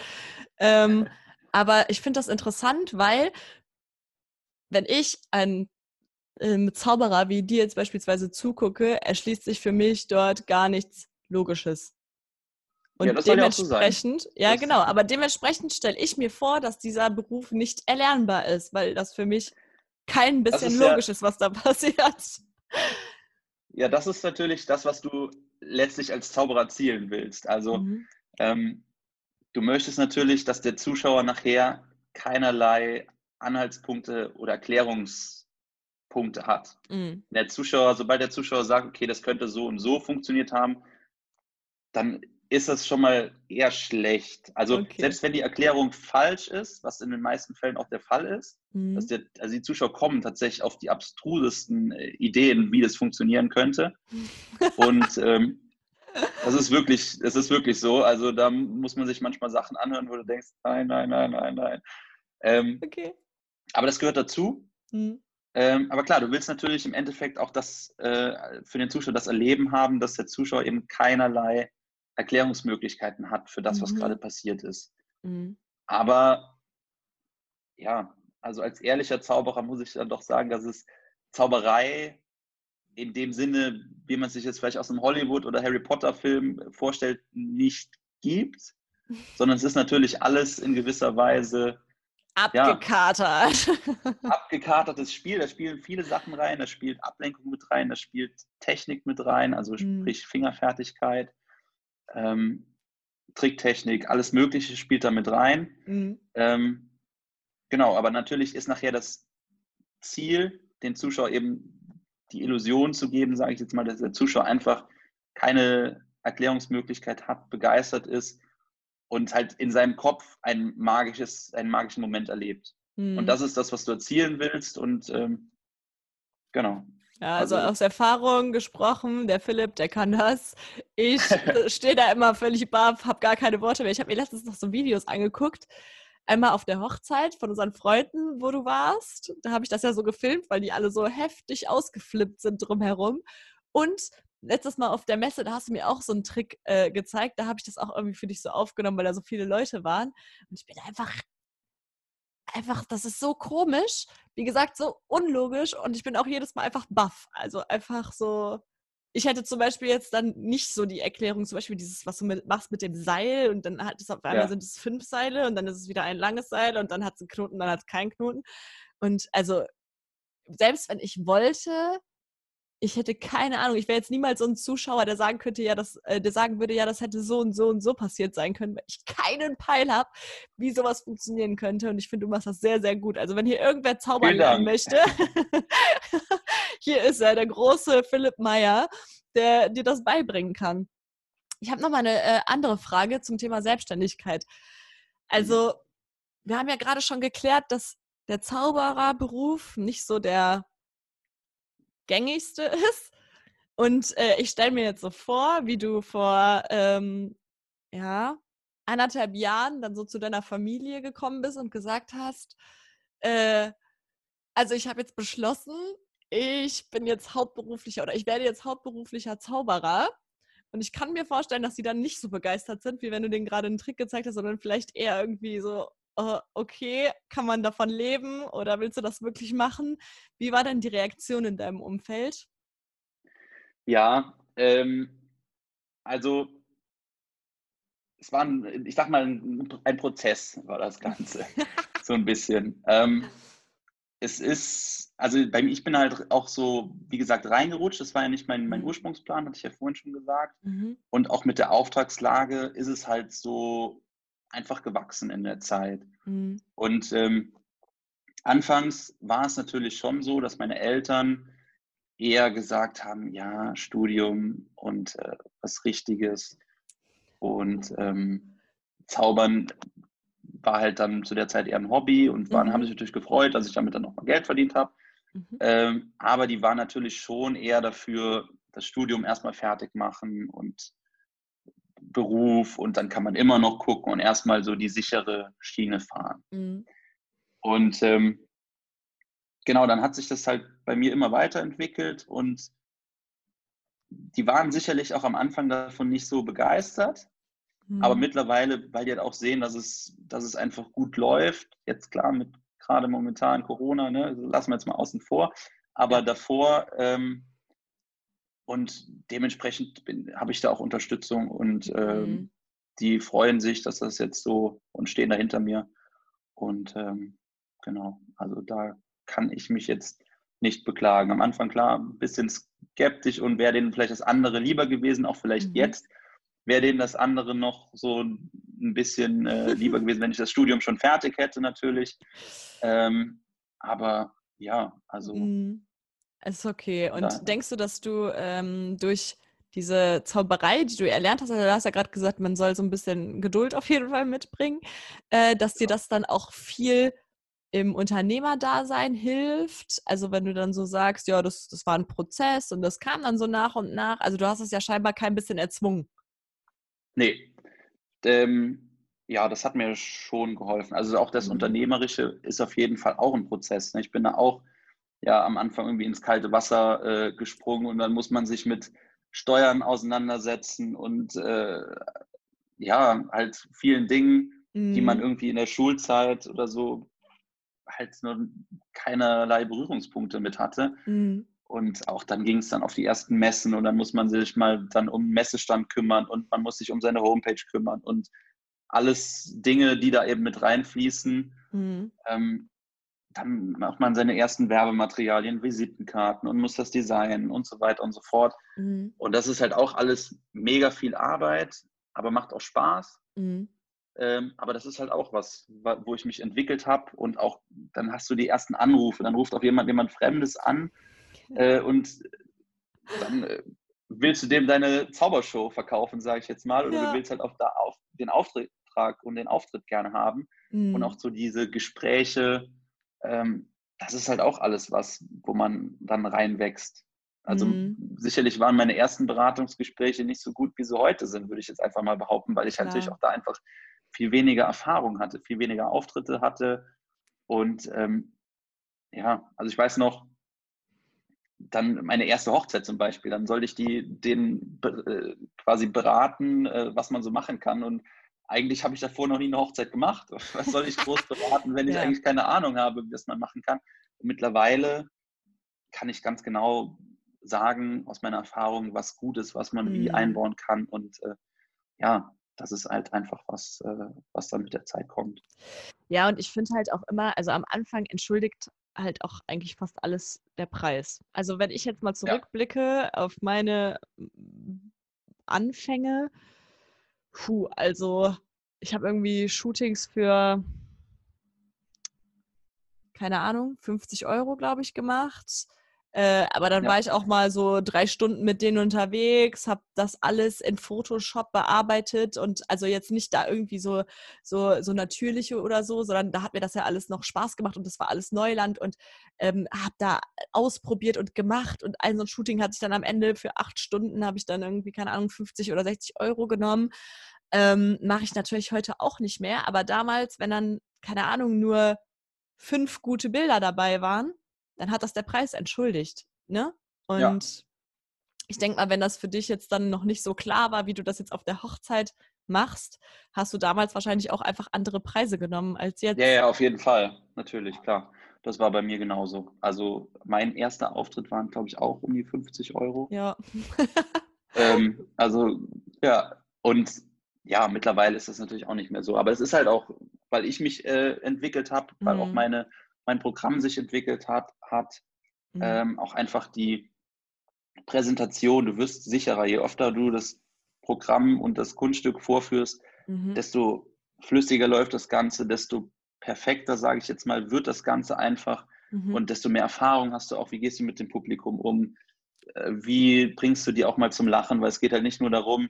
Ähm, aber ich finde das interessant, weil wenn ich ein ähm, Zauberer wie dir jetzt beispielsweise zugucke, erschließt sich für mich dort gar nichts Logisches. Und ja, dementsprechend, so ja genau, aber dementsprechend stelle ich mir vor, dass dieser Beruf nicht erlernbar ist, weil das für mich kein bisschen logisch ja, ist, was da passiert. Ja, das ist natürlich das, was du letztlich als Zauberer zielen willst. Also mhm. ähm, du möchtest natürlich, dass der Zuschauer nachher keinerlei Anhaltspunkte oder Erklärungspunkte hat. Mhm. Der Zuschauer, sobald der Zuschauer sagt, okay, das könnte so und so funktioniert haben, dann ist das schon mal eher schlecht. Also okay. selbst wenn die Erklärung falsch ist, was in den meisten Fällen auch der Fall ist, mhm. dass der, also die Zuschauer kommen tatsächlich auf die abstrusesten äh, Ideen, wie das funktionieren könnte. Und ähm, das ist wirklich, es ist wirklich so. Also da muss man sich manchmal Sachen anhören, wo du denkst, nein, nein, nein, nein, nein. Ähm, okay. Aber das gehört dazu. Mhm. Ähm, aber klar, du willst natürlich im Endeffekt auch das äh, für den Zuschauer das Erleben haben, dass der Zuschauer eben keinerlei Erklärungsmöglichkeiten hat für das, mhm. was gerade passiert ist. Mhm. Aber ja, also als ehrlicher Zauberer muss ich dann doch sagen, dass es Zauberei in dem Sinne, wie man sich jetzt vielleicht aus einem Hollywood- oder Harry Potter-Film vorstellt, nicht gibt, sondern es ist natürlich alles in gewisser Weise abgekatert. Ja, abgekatertes Spiel. Da spielen viele Sachen rein, da spielt Ablenkung mit rein, da spielt Technik mit rein, also mhm. sprich Fingerfertigkeit ähm, Tricktechnik, alles Mögliche spielt da mit rein. Mhm. Ähm, genau, aber natürlich ist nachher das Ziel, den Zuschauer eben die Illusion zu geben, sage ich jetzt mal, dass der Zuschauer einfach keine Erklärungsmöglichkeit hat, begeistert ist und halt in seinem Kopf ein magisches, einen magischen Moment erlebt. Mhm. Und das ist das, was du erzielen willst. Und ähm, genau. Ja, also, also aus Erfahrung gesprochen, der Philipp, der kann das. Ich stehe da immer völlig baff, habe gar keine Worte mehr. Ich habe mir letztens noch so Videos angeguckt. Einmal auf der Hochzeit von unseren Freunden, wo du warst. Da habe ich das ja so gefilmt, weil die alle so heftig ausgeflippt sind drumherum. Und letztes Mal auf der Messe, da hast du mir auch so einen Trick äh, gezeigt. Da habe ich das auch irgendwie für dich so aufgenommen, weil da so viele Leute waren. Und ich bin einfach, einfach, das ist so komisch. Wie gesagt, so unlogisch. Und ich bin auch jedes Mal einfach baff. Also einfach so. Ich hätte zum Beispiel jetzt dann nicht so die Erklärung, zum Beispiel dieses, was du mit, machst mit dem Seil und dann hat es auf einmal ja. sind es fünf Seile und dann ist es wieder ein langes Seil und dann hat es einen Knoten, dann hat es keinen Knoten. Und also, selbst wenn ich wollte, ich hätte keine Ahnung. Ich wäre jetzt niemals so ein Zuschauer, der sagen könnte, ja, das, äh, der sagen würde, ja, das hätte so und so und so passiert sein können, weil ich keinen Peil habe, wie sowas funktionieren könnte. Und ich finde, du machst das sehr, sehr gut. Also wenn hier irgendwer zaubern lernen möchte, hier ist er, der große Philipp Meyer, der dir das beibringen kann. Ich habe noch mal eine äh, andere Frage zum Thema Selbstständigkeit. Also wir haben ja gerade schon geklärt, dass der Zaubererberuf nicht so der gängigste ist. Und äh, ich stelle mir jetzt so vor, wie du vor ähm, ja, anderthalb Jahren dann so zu deiner Familie gekommen bist und gesagt hast, äh, also ich habe jetzt beschlossen, ich bin jetzt hauptberuflicher oder ich werde jetzt hauptberuflicher Zauberer. Und ich kann mir vorstellen, dass sie dann nicht so begeistert sind, wie wenn du denen gerade einen Trick gezeigt hast, sondern vielleicht eher irgendwie so, uh, okay, kann man davon leben oder willst du das wirklich machen? Wie war denn die Reaktion in deinem Umfeld? Ja, ähm, also es war, ein, ich sag mal, ein, ein Prozess war das Ganze, so ein bisschen. Ähm, es ist, also bei mir, ich bin halt auch so, wie gesagt, reingerutscht. Das war ja nicht mein, mein mhm. Ursprungsplan, hatte ich ja vorhin schon gesagt. Mhm. Und auch mit der Auftragslage ist es halt so einfach gewachsen in der Zeit. Mhm. Und ähm, anfangs war es natürlich schon so, dass meine Eltern eher gesagt haben, ja, Studium und äh, was Richtiges. Und ähm, Zaubern war halt dann zu der Zeit eher ein Hobby und waren, mhm. haben sich natürlich gefreut, dass ich damit dann auch mal Geld verdient habe. Mhm. Ähm, aber die waren natürlich schon eher dafür, das Studium erstmal fertig machen und Beruf und dann kann man immer noch gucken und erstmal so die sichere Schiene fahren. Mhm. Und ähm, genau, dann hat sich das halt bei mir immer weiterentwickelt und die waren sicherlich auch am Anfang davon nicht so begeistert, mhm. aber mittlerweile, weil die halt auch sehen, dass es, dass es einfach gut läuft, jetzt klar mit gerade momentan Corona, ne, lassen wir jetzt mal außen vor, aber davor ähm, und dementsprechend habe ich da auch Unterstützung und ähm, mhm. die freuen sich, dass das jetzt so und stehen da hinter mir. Und ähm, genau, also da kann ich mich jetzt nicht beklagen. Am Anfang klar, ein bisschen skeptisch und wäre denen vielleicht das andere lieber gewesen, auch vielleicht mhm. jetzt wäre denen das andere noch so ein bisschen äh, lieber gewesen, wenn ich das Studium schon fertig hätte natürlich. Ähm, aber ja, also mhm. Ist okay. Und ja. denkst du, dass du ähm, durch diese Zauberei, die du erlernt hast, also du hast ja gerade gesagt, man soll so ein bisschen Geduld auf jeden Fall mitbringen, äh, dass dir das dann auch viel im Unternehmerdasein hilft. Also wenn du dann so sagst, ja, das, das war ein Prozess und das kam dann so nach und nach. Also du hast es ja scheinbar kein bisschen erzwungen. Nee. Ähm, ja, das hat mir schon geholfen. Also auch das mhm. Unternehmerische ist auf jeden Fall auch ein Prozess. Ne? Ich bin da auch ja am Anfang irgendwie ins kalte Wasser äh, gesprungen und dann muss man sich mit Steuern auseinandersetzen und äh, ja, halt vielen Dingen, mhm. die man mhm. irgendwie in der Schulzeit oder so halt nur keinerlei Berührungspunkte mit hatte. Mhm. Und auch dann ging es dann auf die ersten Messen und dann muss man sich mal dann um Messestand kümmern und man muss sich um seine Homepage kümmern und alles Dinge, die da eben mit reinfließen. Mhm. Ähm, dann macht man seine ersten Werbematerialien, Visitenkarten und muss das designen und so weiter und so fort. Mhm. Und das ist halt auch alles mega viel Arbeit, aber macht auch Spaß. Mhm. Ähm, aber das ist halt auch was, wo ich mich entwickelt habe und auch dann hast du die ersten Anrufe, dann ruft auch jemand jemand Fremdes an äh, und dann äh, willst du dem deine Zaubershow verkaufen, sage ich jetzt mal, oder ja. du willst halt auch da auf den Auftrag und den Auftritt gerne haben mhm. und auch so diese Gespräche ähm, das ist halt auch alles was, wo man dann reinwächst. Also mhm. sicherlich waren meine ersten Beratungsgespräche nicht so gut, wie sie heute sind, würde ich jetzt einfach mal behaupten, weil ich Klar. natürlich auch da einfach viel weniger Erfahrung hatte, viel weniger Auftritte hatte. Und ähm, ja, also ich weiß noch, dann meine erste Hochzeit zum Beispiel, dann sollte ich die den äh, quasi beraten, äh, was man so machen kann. Und eigentlich habe ich davor noch nie eine Hochzeit gemacht. Was soll ich groß beraten, wenn ich ja. eigentlich keine Ahnung habe, was man machen kann? Und mittlerweile kann ich ganz genau sagen aus meiner Erfahrung, was gut ist, was man mhm. wie einbauen kann. Und äh, ja, das ist halt einfach was, äh, was dann mit der Zeit kommt. Ja, und ich finde halt auch immer, also am Anfang entschuldigt halt auch eigentlich fast alles der Preis. Also wenn ich jetzt mal zurückblicke ja. auf meine Anfänge, puh, also ich habe irgendwie Shootings für keine Ahnung, 50 Euro, glaube ich, gemacht. Äh, aber dann ja. war ich auch mal so drei Stunden mit denen unterwegs, habe das alles in Photoshop bearbeitet und also jetzt nicht da irgendwie so, so, so natürliche oder so, sondern da hat mir das ja alles noch Spaß gemacht und das war alles Neuland und ähm, habe da ausprobiert und gemacht und ein so ein Shooting hatte ich dann am Ende für acht Stunden, habe ich dann irgendwie, keine Ahnung, 50 oder 60 Euro genommen. Ähm, Mache ich natürlich heute auch nicht mehr, aber damals, wenn dann, keine Ahnung, nur fünf gute Bilder dabei waren, dann hat das der Preis entschuldigt. Ne? Und ja. ich denke mal, wenn das für dich jetzt dann noch nicht so klar war, wie du das jetzt auf der Hochzeit machst, hast du damals wahrscheinlich auch einfach andere Preise genommen als jetzt. Ja, ja, auf jeden Fall. Natürlich, klar. Das war bei mir genauso. Also mein erster Auftritt waren, glaube ich, auch um die 50 Euro. Ja. ähm, also, ja, und ja, mittlerweile ist das natürlich auch nicht mehr so. Aber es ist halt auch, weil ich mich äh, entwickelt habe, weil mhm. auch meine mein Programm sich entwickelt hat, hat mhm. ähm, auch einfach die Präsentation, du wirst sicherer, je öfter du das Programm und das Kunststück vorführst, mhm. desto flüssiger läuft das Ganze, desto perfekter, sage ich jetzt mal, wird das Ganze einfach mhm. und desto mehr Erfahrung hast du auch, wie gehst du mit dem Publikum um, äh, wie bringst du die auch mal zum Lachen, weil es geht halt nicht nur darum,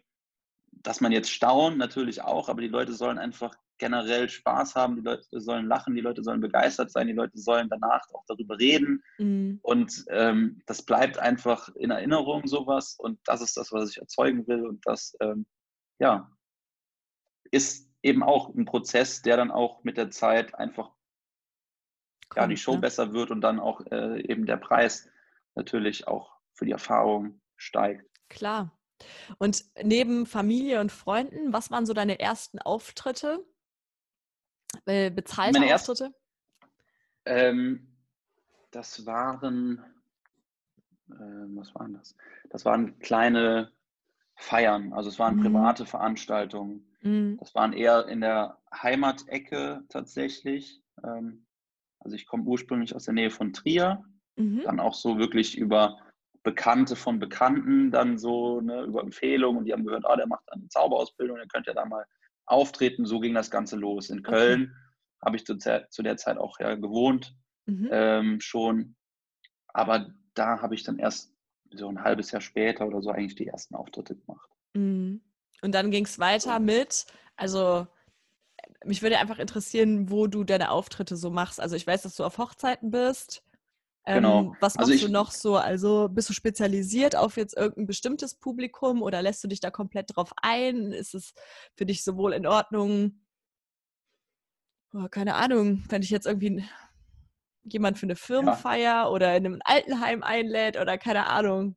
dass man jetzt staunt, natürlich auch, aber die Leute sollen einfach generell Spaß haben, die Leute sollen lachen, die Leute sollen begeistert sein, die Leute sollen danach auch darüber reden. Mhm. Und ähm, das bleibt einfach in Erinnerung, sowas. Und das ist das, was ich erzeugen will. Und das, ähm, ja, ist eben auch ein Prozess, der dann auch mit der Zeit einfach Kommt, ja, die Show ne? besser wird und dann auch äh, eben der Preis natürlich auch für die Erfahrung steigt. Klar. Und neben Familie und Freunden, was waren so deine ersten Auftritte? Äh, bezahlte Meine Auftritte? ähm, das waren, äh, was waren das? Das waren kleine Feiern, also es waren mhm. private Veranstaltungen. Mhm. Das waren eher in der Heimatecke tatsächlich. Ähm, also ich komme ursprünglich aus der Nähe von Trier, mhm. dann auch so wirklich über Bekannte von Bekannten, dann so ne, über Empfehlungen und die haben gehört, ah, der macht eine Zauberausbildung, der könnte ja da mal auftreten. So ging das Ganze los. In Köln okay. habe ich zu, zu, der Zeit auch ja, gewohnt mhm. ähm, schon. Aber da habe ich dann erst so ein halbes Jahr später oder so eigentlich die ersten Auftritte gemacht. Mhm. Und dann ging es weiter mit, also mich würde einfach interessieren, wo du deine Auftritte so machst. Also ich weiß, dass du auf Hochzeiten bist. Genau. Ähm, was also machst also ich, du noch so? Also bist du spezialisiert auf jetzt irgendein bestimmtes Publikum oder lässt du dich da komplett drauf ein? Ist es für dich sowohl in Ordnung? Oh, keine Ahnung, wenn ich jetzt irgendwie jemand für eine Firmenfeier ja. oder in einem Altenheim einlädt oder keine Ahnung.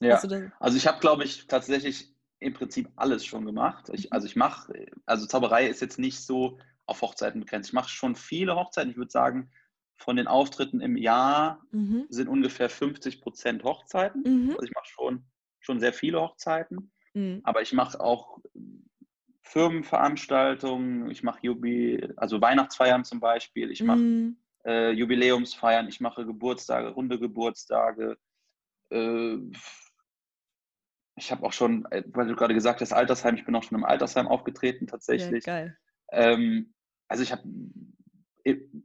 Ja, also ich habe, glaube ich, tatsächlich im Prinzip alles schon gemacht. Ich, mhm. also ich mache, also Zauberei ist jetzt nicht so auf Hochzeiten begrenzt. Ich mache schon viele Hochzeiten. Ich würde sagen, von den Auftritten im Jahr mhm. sind ungefähr 50 Prozent Hochzeiten. Mhm. Also ich mache schon, schon sehr viele Hochzeiten, mhm. aber ich mache auch Firmenveranstaltungen, ich mache Jubi also Weihnachtsfeiern zum Beispiel, ich mache mhm. äh, Jubiläumsfeiern, ich mache Geburtstage, runde Geburtstage. Äh, ich habe auch schon, äh, weil du gerade gesagt hast, Altersheim, ich bin auch schon im Altersheim aufgetreten tatsächlich. Ja, geil. Ähm, also ich habe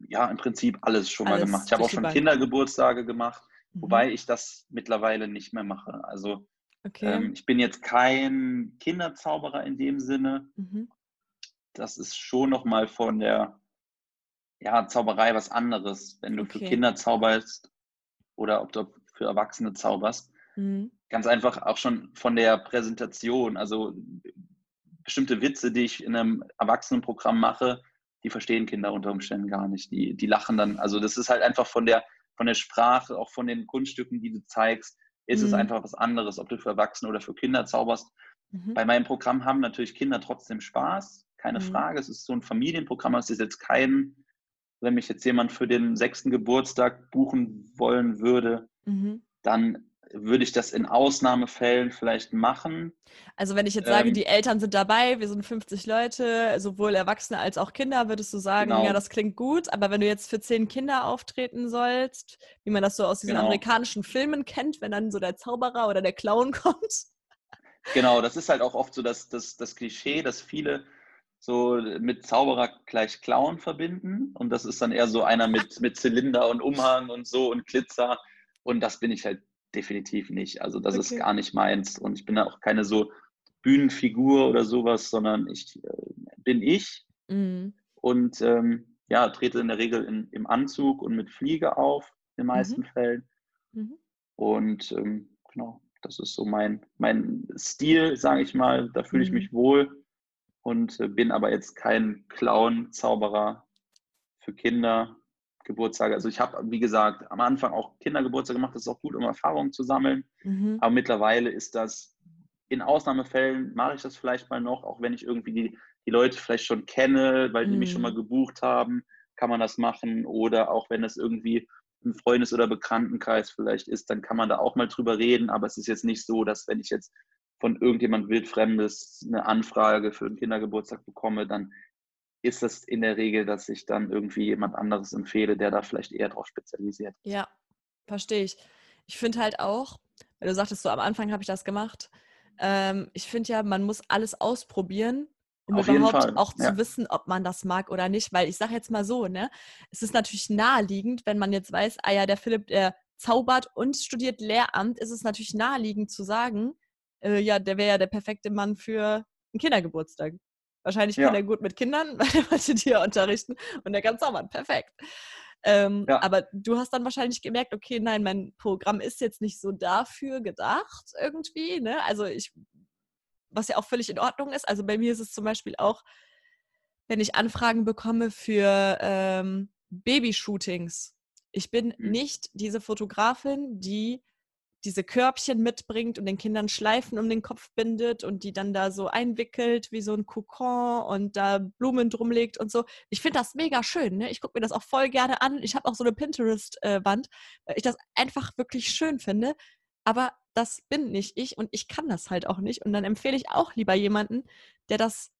ja, im Prinzip alles schon alles mal gemacht. Ich habe auch schon Kindergeburtstage gemacht, mhm. wobei ich das mittlerweile nicht mehr mache. Also okay. ähm, ich bin jetzt kein Kinderzauberer in dem Sinne. Mhm. Das ist schon nochmal von der ja, Zauberei was anderes, wenn du okay. für Kinder zauberst oder ob du für Erwachsene zauberst. Mhm. Ganz einfach auch schon von der Präsentation. Also bestimmte Witze, die ich in einem Erwachsenenprogramm mache, die verstehen Kinder unter Umständen gar nicht. Die, die lachen dann. Also das ist halt einfach von der von der Sprache, auch von den Kunststücken, die du zeigst, ist mhm. es einfach was anderes, ob du für Erwachsene oder für Kinder zauberst. Mhm. Bei meinem Programm haben natürlich Kinder trotzdem Spaß, keine mhm. Frage. Es ist so ein Familienprogramm, es ist jetzt kein, wenn mich jetzt jemand für den sechsten Geburtstag buchen wollen würde, mhm. dann würde ich das in Ausnahmefällen vielleicht machen. Also wenn ich jetzt sage, ähm, die Eltern sind dabei, wir sind 50 Leute, sowohl Erwachsene als auch Kinder, würdest du sagen, genau. ja, das klingt gut. Aber wenn du jetzt für zehn Kinder auftreten sollst, wie man das so aus diesen genau. amerikanischen Filmen kennt, wenn dann so der Zauberer oder der Clown kommt. Genau, das ist halt auch oft so das, das, das Klischee, dass viele so mit Zauberer gleich Clown verbinden. Und das ist dann eher so einer mit, mit Zylinder und Umhang und so und Glitzer. Und das bin ich halt definitiv nicht. Also das okay. ist gar nicht meins. Und ich bin auch keine so Bühnenfigur oder sowas, sondern ich äh, bin ich mhm. und ähm, ja, trete in der Regel in, im Anzug und mit Fliege auf, in den meisten mhm. Fällen. Mhm. Und ähm, genau, das ist so mein, mein Stil, sage ich mal. Da fühle ich mhm. mich wohl und äh, bin aber jetzt kein Clown-Zauberer für Kinder. Geburtstage. Also ich habe, wie gesagt, am Anfang auch Kindergeburtstage gemacht. Das ist auch gut, um Erfahrungen zu sammeln. Mhm. Aber mittlerweile ist das, in Ausnahmefällen mache ich das vielleicht mal noch, auch wenn ich irgendwie die, die Leute vielleicht schon kenne, weil die mhm. mich schon mal mhm. gebucht haben, kann man das machen. Oder auch wenn es irgendwie im Freundes- oder Bekanntenkreis vielleicht ist, dann kann man da auch mal drüber reden. Aber es ist jetzt nicht so, dass wenn ich jetzt von irgendjemand wildfremdes eine Anfrage für einen Kindergeburtstag bekomme, dann ist es in der Regel, dass ich dann irgendwie jemand anderes empfehle, der da vielleicht eher drauf spezialisiert. Ja, verstehe ich. Ich finde halt auch, weil du sagtest so, am Anfang habe ich das gemacht. Ähm, ich finde ja, man muss alles ausprobieren, um Auf überhaupt auch zu ja. wissen, ob man das mag oder nicht. Weil ich sage jetzt mal so, ne, es ist natürlich naheliegend, wenn man jetzt weiß, ah ja, der Philipp, der zaubert und studiert Lehramt, ist es natürlich naheliegend zu sagen, äh, ja, der wäre ja der perfekte Mann für einen Kindergeburtstag. Wahrscheinlich ja. kann er gut mit Kindern, weil er wollte die ja unterrichten und er kann zaubern. Perfekt. Ähm, ja. Aber du hast dann wahrscheinlich gemerkt, okay, nein, mein Programm ist jetzt nicht so dafür gedacht irgendwie. Ne? Also ich, was ja auch völlig in Ordnung ist. Also bei mir ist es zum Beispiel auch, wenn ich Anfragen bekomme für ähm, Babyshootings. Ich bin mhm. nicht diese Fotografin, die diese Körbchen mitbringt und den Kindern Schleifen um den Kopf bindet und die dann da so einwickelt wie so ein Kokon und da Blumen drum legt und so. Ich finde das mega schön. Ne? Ich gucke mir das auch voll gerne an. Ich habe auch so eine Pinterest-Wand, weil ich das einfach wirklich schön finde. Aber das bin nicht ich und ich kann das halt auch nicht. Und dann empfehle ich auch lieber jemanden, der das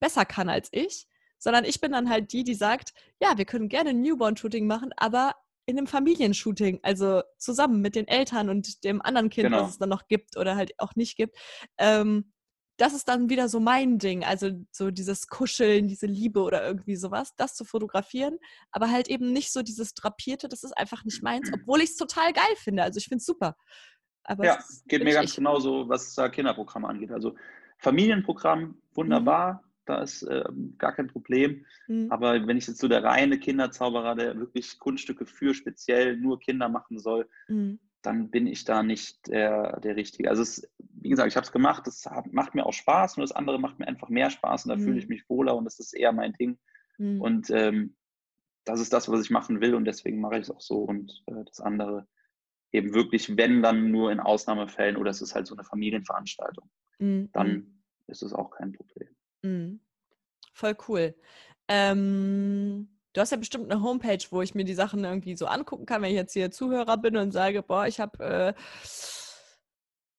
besser kann als ich sondern ich bin dann halt die, die sagt, ja, wir können gerne Newborn-Shooting machen, aber in einem Familienshooting, also zusammen mit den Eltern und dem anderen Kind, genau. was es dann noch gibt oder halt auch nicht gibt. Ähm, das ist dann wieder so mein Ding, also so dieses Kuscheln, diese Liebe oder irgendwie sowas, das zu fotografieren, aber halt eben nicht so dieses Drapierte, das ist einfach nicht meins, obwohl ich es total geil finde. Also ich finde es super. Aber ja, geht mir ganz genauso, was das Kinderprogramm angeht. Also Familienprogramm, wunderbar. Mhm da ist äh, gar kein Problem. Mhm. Aber wenn ich jetzt so der reine Kinderzauberer, der wirklich Kunststücke für speziell nur Kinder machen soll, mhm. dann bin ich da nicht der, der Richtige. Also es, wie gesagt, ich habe es gemacht, das macht mir auch Spaß, nur das andere macht mir einfach mehr Spaß und da mhm. fühle ich mich wohler und das ist eher mein Ding. Mhm. Und ähm, das ist das, was ich machen will und deswegen mache ich es auch so und äh, das andere eben wirklich, wenn dann nur in Ausnahmefällen oder es ist halt so eine Familienveranstaltung, mhm. dann mhm. ist es auch kein Problem. Mhm. Voll cool. Ähm, du hast ja bestimmt eine Homepage, wo ich mir die Sachen irgendwie so angucken kann, wenn ich jetzt hier Zuhörer bin und sage, boah, ich habe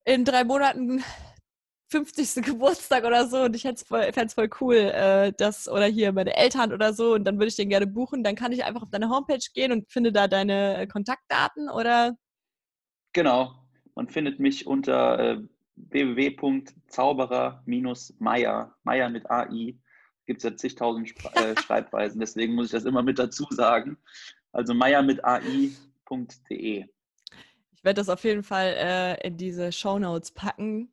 äh, in drei Monaten 50. Geburtstag oder so und ich fände es voll cool, äh, das oder hier meine Eltern oder so und dann würde ich den gerne buchen, dann kann ich einfach auf deine Homepage gehen und finde da deine Kontaktdaten oder? Genau, man findet mich unter äh, www.zauberer-meier, Meier mit AI, gibt es ja zigtausend äh, Schreibweisen, deswegen muss ich das immer mit dazu sagen. Also meier mit AI.de. Ich werde das auf jeden Fall äh, in diese Shownotes packen,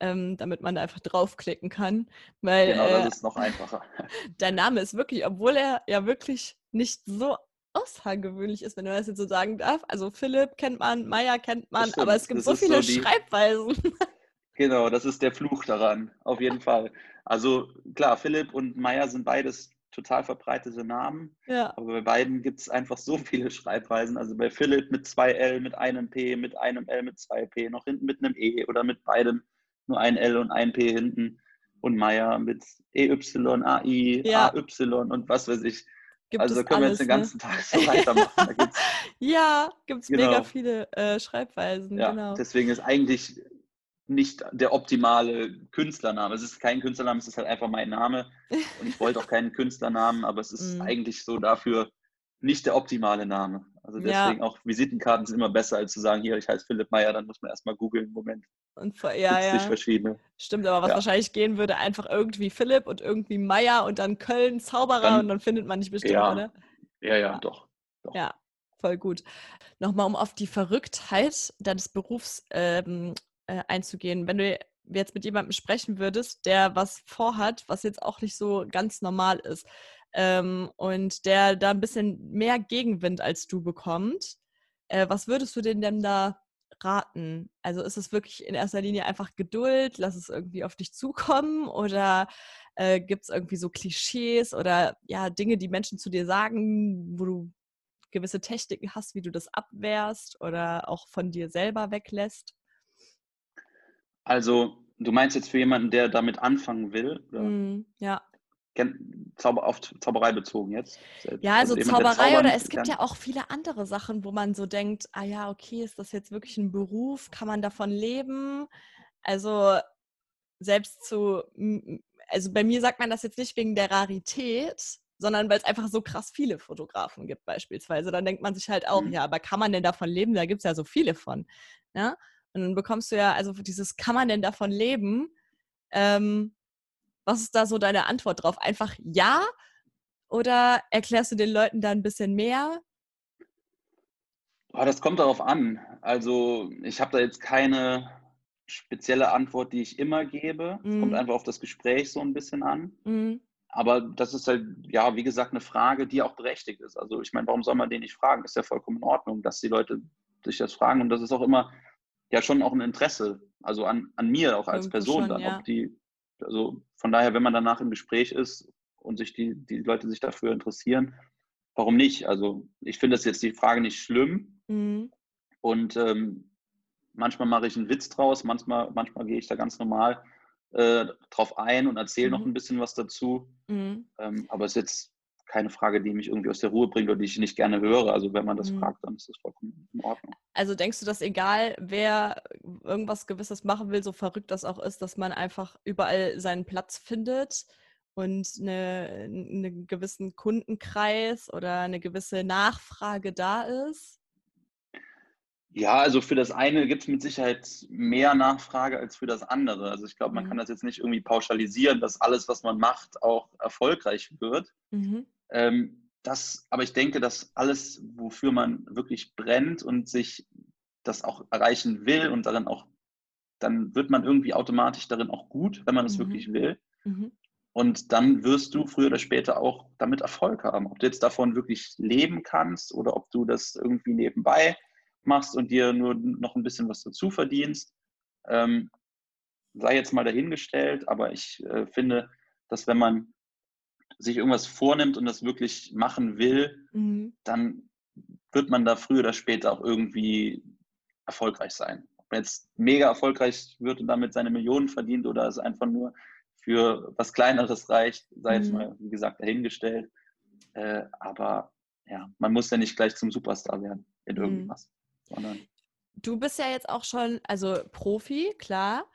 ähm, damit man da einfach draufklicken kann. Weil, genau, das äh, ist noch einfacher. Dein Name ist wirklich, obwohl er ja wirklich nicht so außergewöhnlich ist, wenn man das jetzt so sagen darf. Also Philipp kennt man, Meier kennt man, aber es gibt so viele so die, Schreibweisen. Genau, das ist der Fluch daran, auf jeden Fall. Also klar, Philipp und Meier sind beides total verbreitete Namen. Ja. Aber bei beiden gibt es einfach so viele Schreibweisen. Also bei Philipp mit zwei L, mit einem P, mit einem L, mit zwei P, noch hinten mit einem E oder mit beidem nur ein L und ein P hinten. Und Meier mit EY, AI, Ja. AY und was weiß ich. Gibt also können wir alles, jetzt den ne? ganzen Tag so weitermachen. Da gibt's, Ja, gibt es Genau. mega viele äh, Schreibweisen, ja, genau. Deswegen ist eigentlich nicht der optimale Künstlername. Es ist kein Künstlername, es ist halt einfach mein Name. Und ich wollte auch keinen Künstlernamen, aber es ist Mhm. eigentlich so dafür nicht der optimale Name. Also Ja. deswegen auch Visitenkarten sind immer besser, als zu sagen, hier, ich heiße Philipp Meyer, dann muss man erstmal googeln. Moment, Und vor, ja, ja. verschiedene. Stimmt, aber was Ja. wahrscheinlich gehen würde, einfach irgendwie Philipp und irgendwie Meier und dann Köln Zauberer Dann- und dann findet man nicht bestimmt, Ja. oder? Ja, ja, Ja. doch. doch. Ja, voll gut. Nochmal, um auf die Verrücktheit deines Berufs ähm, äh, einzugehen. Wenn du jetzt mit jemandem sprechen würdest, der was vorhat, was jetzt auch nicht so ganz normal ist ähm, und der da ein bisschen mehr Gegenwind als du bekommt, äh, was würdest du denn denn da raten? Also ist es wirklich in erster Linie einfach Geduld, lass es irgendwie auf dich zukommen oder äh, gibt es irgendwie so Klischees oder ja Dinge, die Menschen zu dir sagen, wo du gewisse Techniken hast, wie du das abwehrst oder auch von dir selber weglässt? Also, du meinst jetzt für jemanden, der damit anfangen will, Mm, ja. Zauber, auf Zauberei bezogen jetzt? Ja, also der Zauberei oder es gibt kann. ja auch viele andere Sachen, wo man so denkt, ah ja, okay, ist das jetzt wirklich ein Beruf? Kann man davon leben? Also selbst zu, also bei mir sagt man das jetzt nicht wegen der Rarität, sondern weil es einfach so krass viele Fotografen gibt beispielsweise. Dann denkt man sich halt auch, Mhm. ja, aber kann man denn davon leben? Da gibt es ja so viele von. Ja? Und dann bekommst du ja, also dieses, kann man denn davon leben? Ähm, was ist da so deine Antwort drauf? Einfach ja? Oder erklärst du den Leuten da ein bisschen mehr? Oh, das kommt darauf an. Also ich habe da jetzt keine spezielle Antwort, die ich immer gebe. Es kommt Mhm. einfach auf das Gespräch so ein bisschen an. Mhm. Aber das ist halt, ja, wie gesagt, eine Frage, die auch berechtigt ist. Also ich meine, warum soll man den nicht fragen? Ist ja vollkommen in Ordnung, dass die Leute sich das fragen. Und das ist auch immer ja schon auch ein Interesse, also an, an mir auch als Irgendwo Person schon, dann. ja. Ob die, also von daher, wenn man danach im Gespräch ist und sich die, die Leute sich dafür interessieren, warum nicht? Also ich finde das jetzt die Frage nicht schlimm. Mhm. Und ähm, manchmal mache ich einen Witz draus, manchmal, manchmal gehe ich da ganz normal äh, drauf ein und erzähle noch Mhm. ein bisschen was dazu. Mhm. Ähm, aber es ist jetzt keine Frage, die mich irgendwie aus der Ruhe bringt oder die ich nicht gerne höre. Also wenn man das Mhm. fragt, dann ist das vollkommen in Ordnung. Also denkst du, dass egal wer irgendwas Gewisses machen will, so verrückt das auch ist, dass man einfach überall seinen Platz findet und eine, einen gewissen Kundenkreis oder eine gewisse Nachfrage da ist? Ja, also für das eine gibt es mit Sicherheit mehr Nachfrage als für das andere. Also ich glaube, man Mhm. kann das jetzt nicht irgendwie pauschalisieren, dass alles, was man macht, auch erfolgreich wird. Mhm. Ähm, das, aber ich denke, dass alles, wofür man wirklich brennt und sich das auch erreichen will und darin auch, dann wird man irgendwie automatisch darin auch gut, wenn man es Mhm. wirklich will. Mhm. Und dann wirst du früher oder später auch damit Erfolg haben. Ob du jetzt davon wirklich leben kannst oder ob du das irgendwie nebenbei machst und dir nur noch ein bisschen was dazu verdienst, ähm, sei jetzt mal dahingestellt. Aber ich äh, finde, dass wenn man sich irgendwas vornimmt und das wirklich machen will, Mhm. dann wird man da früher oder später auch irgendwie erfolgreich sein. Ob man jetzt mega erfolgreich wird und damit seine Millionen verdient oder es einfach nur für was Kleineres reicht, sei jetzt Mhm. mal, wie gesagt, dahingestellt. Äh, aber ja, man muss ja nicht gleich zum Superstar werden in Mhm. irgendwas, sondern Du bist ja jetzt auch schon, also Profi, klar.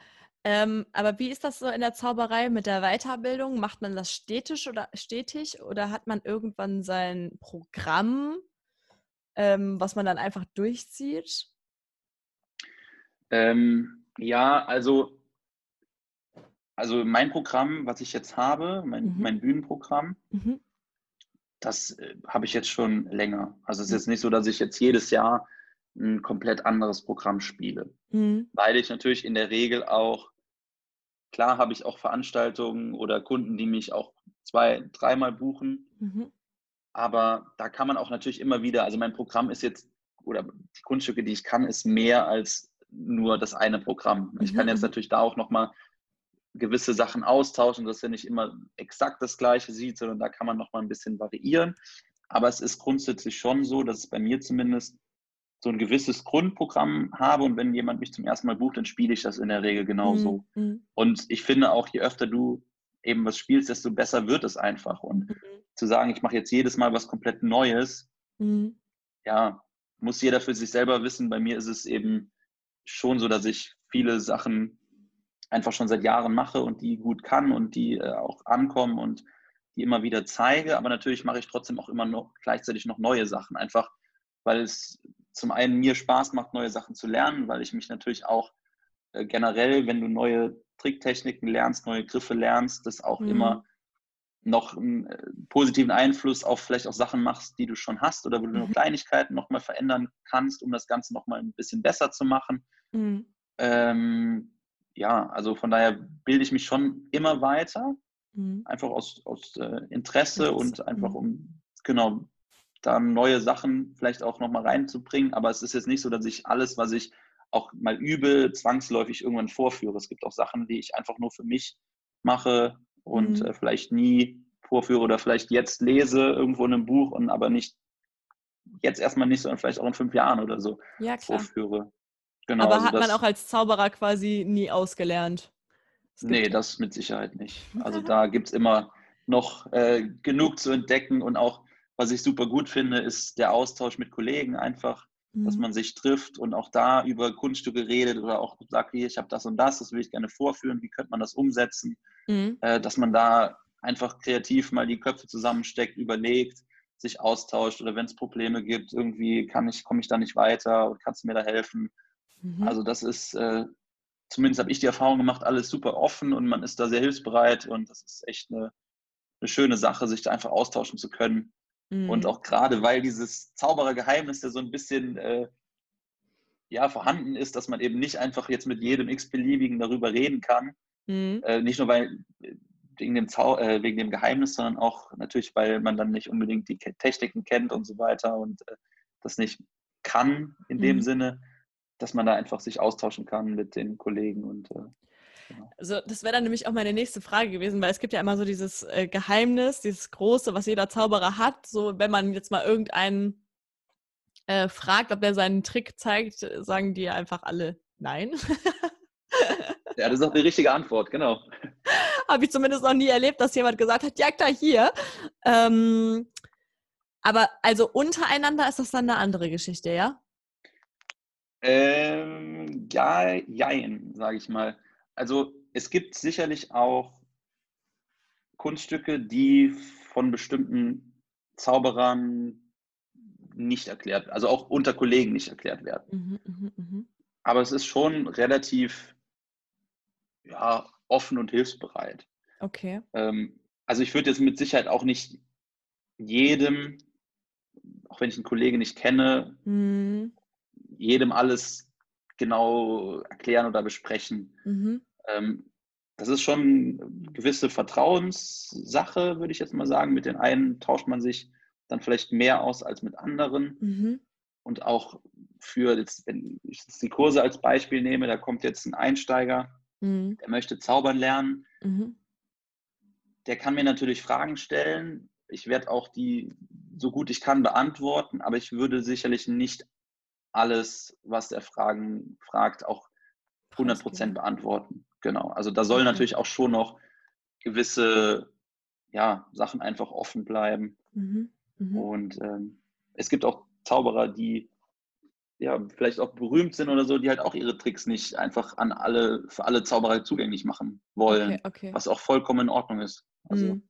Ähm, aber wie ist das so in der Zauberei mit der Weiterbildung? Macht man das stetig oder stetig oder hat man irgendwann sein Programm, ähm, was man dann einfach durchzieht? ähm, ja, also, also mein Programm, was ich jetzt habe, mein, Mhm. mein Bühnenprogramm, Mhm. das äh, habe ich jetzt schon länger. Also es ist Mhm. jetzt nicht so, dass ich jetzt jedes Jahr ein komplett anderes Programm spiele, Mhm. weil ich natürlich in der Regel auch, klar habe ich auch Veranstaltungen oder Kunden, die mich auch zwei, dreimal buchen, Mhm. aber da kann man auch natürlich immer wieder, also mein Programm ist jetzt, oder die Kunststücke, die ich kann, ist mehr als nur das eine Programm. Ich Mhm, kann jetzt mhm. natürlich da auch nochmal gewisse Sachen austauschen, dass er nicht immer exakt das Gleiche sieht, sondern da kann man noch mal ein bisschen variieren. Aber es ist grundsätzlich schon so, dass es bei mir zumindest so ein gewisses Grundprogramm habe und wenn jemand mich zum ersten Mal bucht, dann spiele ich das in der Regel genauso. Mhm. Und ich finde auch, je öfter du eben was spielst, desto besser wird es einfach. Und mhm. zu sagen, ich mache jetzt jedes Mal was komplett Neues, mhm. ja, muss jeder für sich selber wissen. Bei mir ist es eben schon so, dass ich viele Sachen einfach schon seit Jahren mache und die gut kann und die äh, auch ankommen und die immer wieder zeige. Aber natürlich mache ich trotzdem auch immer noch gleichzeitig noch neue Sachen, einfach weil es zum einen mir Spaß macht, neue Sachen zu lernen, weil ich mich natürlich auch äh, generell, wenn du neue Tricktechniken lernst, neue Griffe lernst, das auch mhm. immer noch einen äh, positiven Einfluss auf vielleicht auch Sachen machst, die du schon hast oder wo du mhm. nur Kleinigkeiten nochmal verändern kannst, um das Ganze nochmal ein bisschen besser zu machen. Mhm. Ähm, ja, also von daher bilde ich mich schon immer weiter, mhm. einfach aus, aus äh, Interesse und einfach mhm. um, genau, dann neue Sachen vielleicht auch nochmal reinzubringen. Aber es ist jetzt nicht so, dass ich alles, was ich auch mal übe, zwangsläufig irgendwann vorführe. Es gibt auch Sachen, die ich einfach nur für mich mache und mhm. äh, vielleicht nie vorführe oder vielleicht jetzt lese irgendwo in einem Buch und aber nicht jetzt erstmal nicht, sondern vielleicht auch in fünf Jahren oder so ja, vorführe. Genau, aber also hat man auch als Zauberer quasi nie ausgelernt? Nee, das mit Sicherheit nicht. Also da gibt es immer noch äh, genug zu entdecken und auch was ich super gut finde, ist der Austausch mit Kollegen einfach, mhm. dass man sich trifft und auch da über Kunststücke redet oder auch sagt, hier, ich habe das und das, das will ich gerne vorführen, wie könnte man das umsetzen, mhm. äh, dass man da einfach kreativ mal die Köpfe zusammensteckt, überlegt, sich austauscht oder wenn es Probleme gibt, irgendwie kann ich, komme ich da nicht weiter und kannst du mir da helfen. Mhm. Also das ist, äh, zumindest habe ich die Erfahrung gemacht, alles super offen und man ist da sehr hilfsbereit und das ist echt eine, eine schöne Sache, sich da einfach austauschen zu können. Mhm. Und auch gerade, weil dieses Zauberergeheimnis ja so ein bisschen äh, ja, vorhanden ist, dass man eben nicht einfach jetzt mit jedem x-beliebigen darüber reden kann. Mhm. Äh, nicht nur weil, wegen, dem Zau äh, wegen dem Geheimnis, sondern auch natürlich, weil man dann nicht unbedingt die Techniken kennt und so weiter und äh, das nicht kann in dem mhm. Sinne, dass man da einfach sich austauschen kann mit den Kollegen und äh, Genau. Also das wäre dann nämlich auch meine nächste Frage gewesen, weil es gibt ja immer so dieses äh, Geheimnis, dieses Große, was jeder Zauberer hat. So, wenn man jetzt mal irgendeinen äh, fragt, ob der seinen Trick zeigt, sagen die einfach alle nein. ja, das ist auch die richtige Antwort, genau. Habe ich zumindest noch nie erlebt, dass jemand gesagt hat, ja klar, hier. Ähm, aber also untereinander ist das dann eine andere Geschichte, ja? Ähm, ja, jein, sage ich mal. Also es gibt sicherlich auch Kunststücke, die von bestimmten Zauberern nicht erklärt, also auch unter Kollegen nicht erklärt werden. Mhm, mh, mh. Aber es ist schon relativ ja, offen und hilfsbereit. Okay. Ähm, also ich würde jetzt mit Sicherheit auch nicht jedem, auch wenn ich einen Kollegen nicht kenne, mhm. jedem alles genau erklären oder besprechen. Mhm. Ähm, das ist schon eine gewisse Vertrauenssache, würde ich jetzt mal sagen. Mit den einen tauscht man sich dann vielleicht mehr aus als mit anderen. Mhm. Und auch für, jetzt, wenn ich jetzt die Kurse als Beispiel nehme, da kommt jetzt ein Einsteiger, mhm. der möchte zaubern lernen. Mhm. Der kann mir natürlich Fragen stellen. Ich werde auch die so gut ich kann beantworten, aber ich würde sicherlich nicht alles, was er Fragen fragt, auch 100 Prozent beantworten. Genau. Also da soll natürlich auch schon noch gewisse ja, Sachen einfach offen bleiben. Mhm. Mhm. Und ähm, es gibt auch Zauberer, die ja vielleicht auch berühmt sind oder so, die halt auch ihre Tricks nicht einfach an alle, für alle Zauberer zugänglich machen wollen. Okay, okay. Was auch vollkommen in Ordnung ist. Also mhm.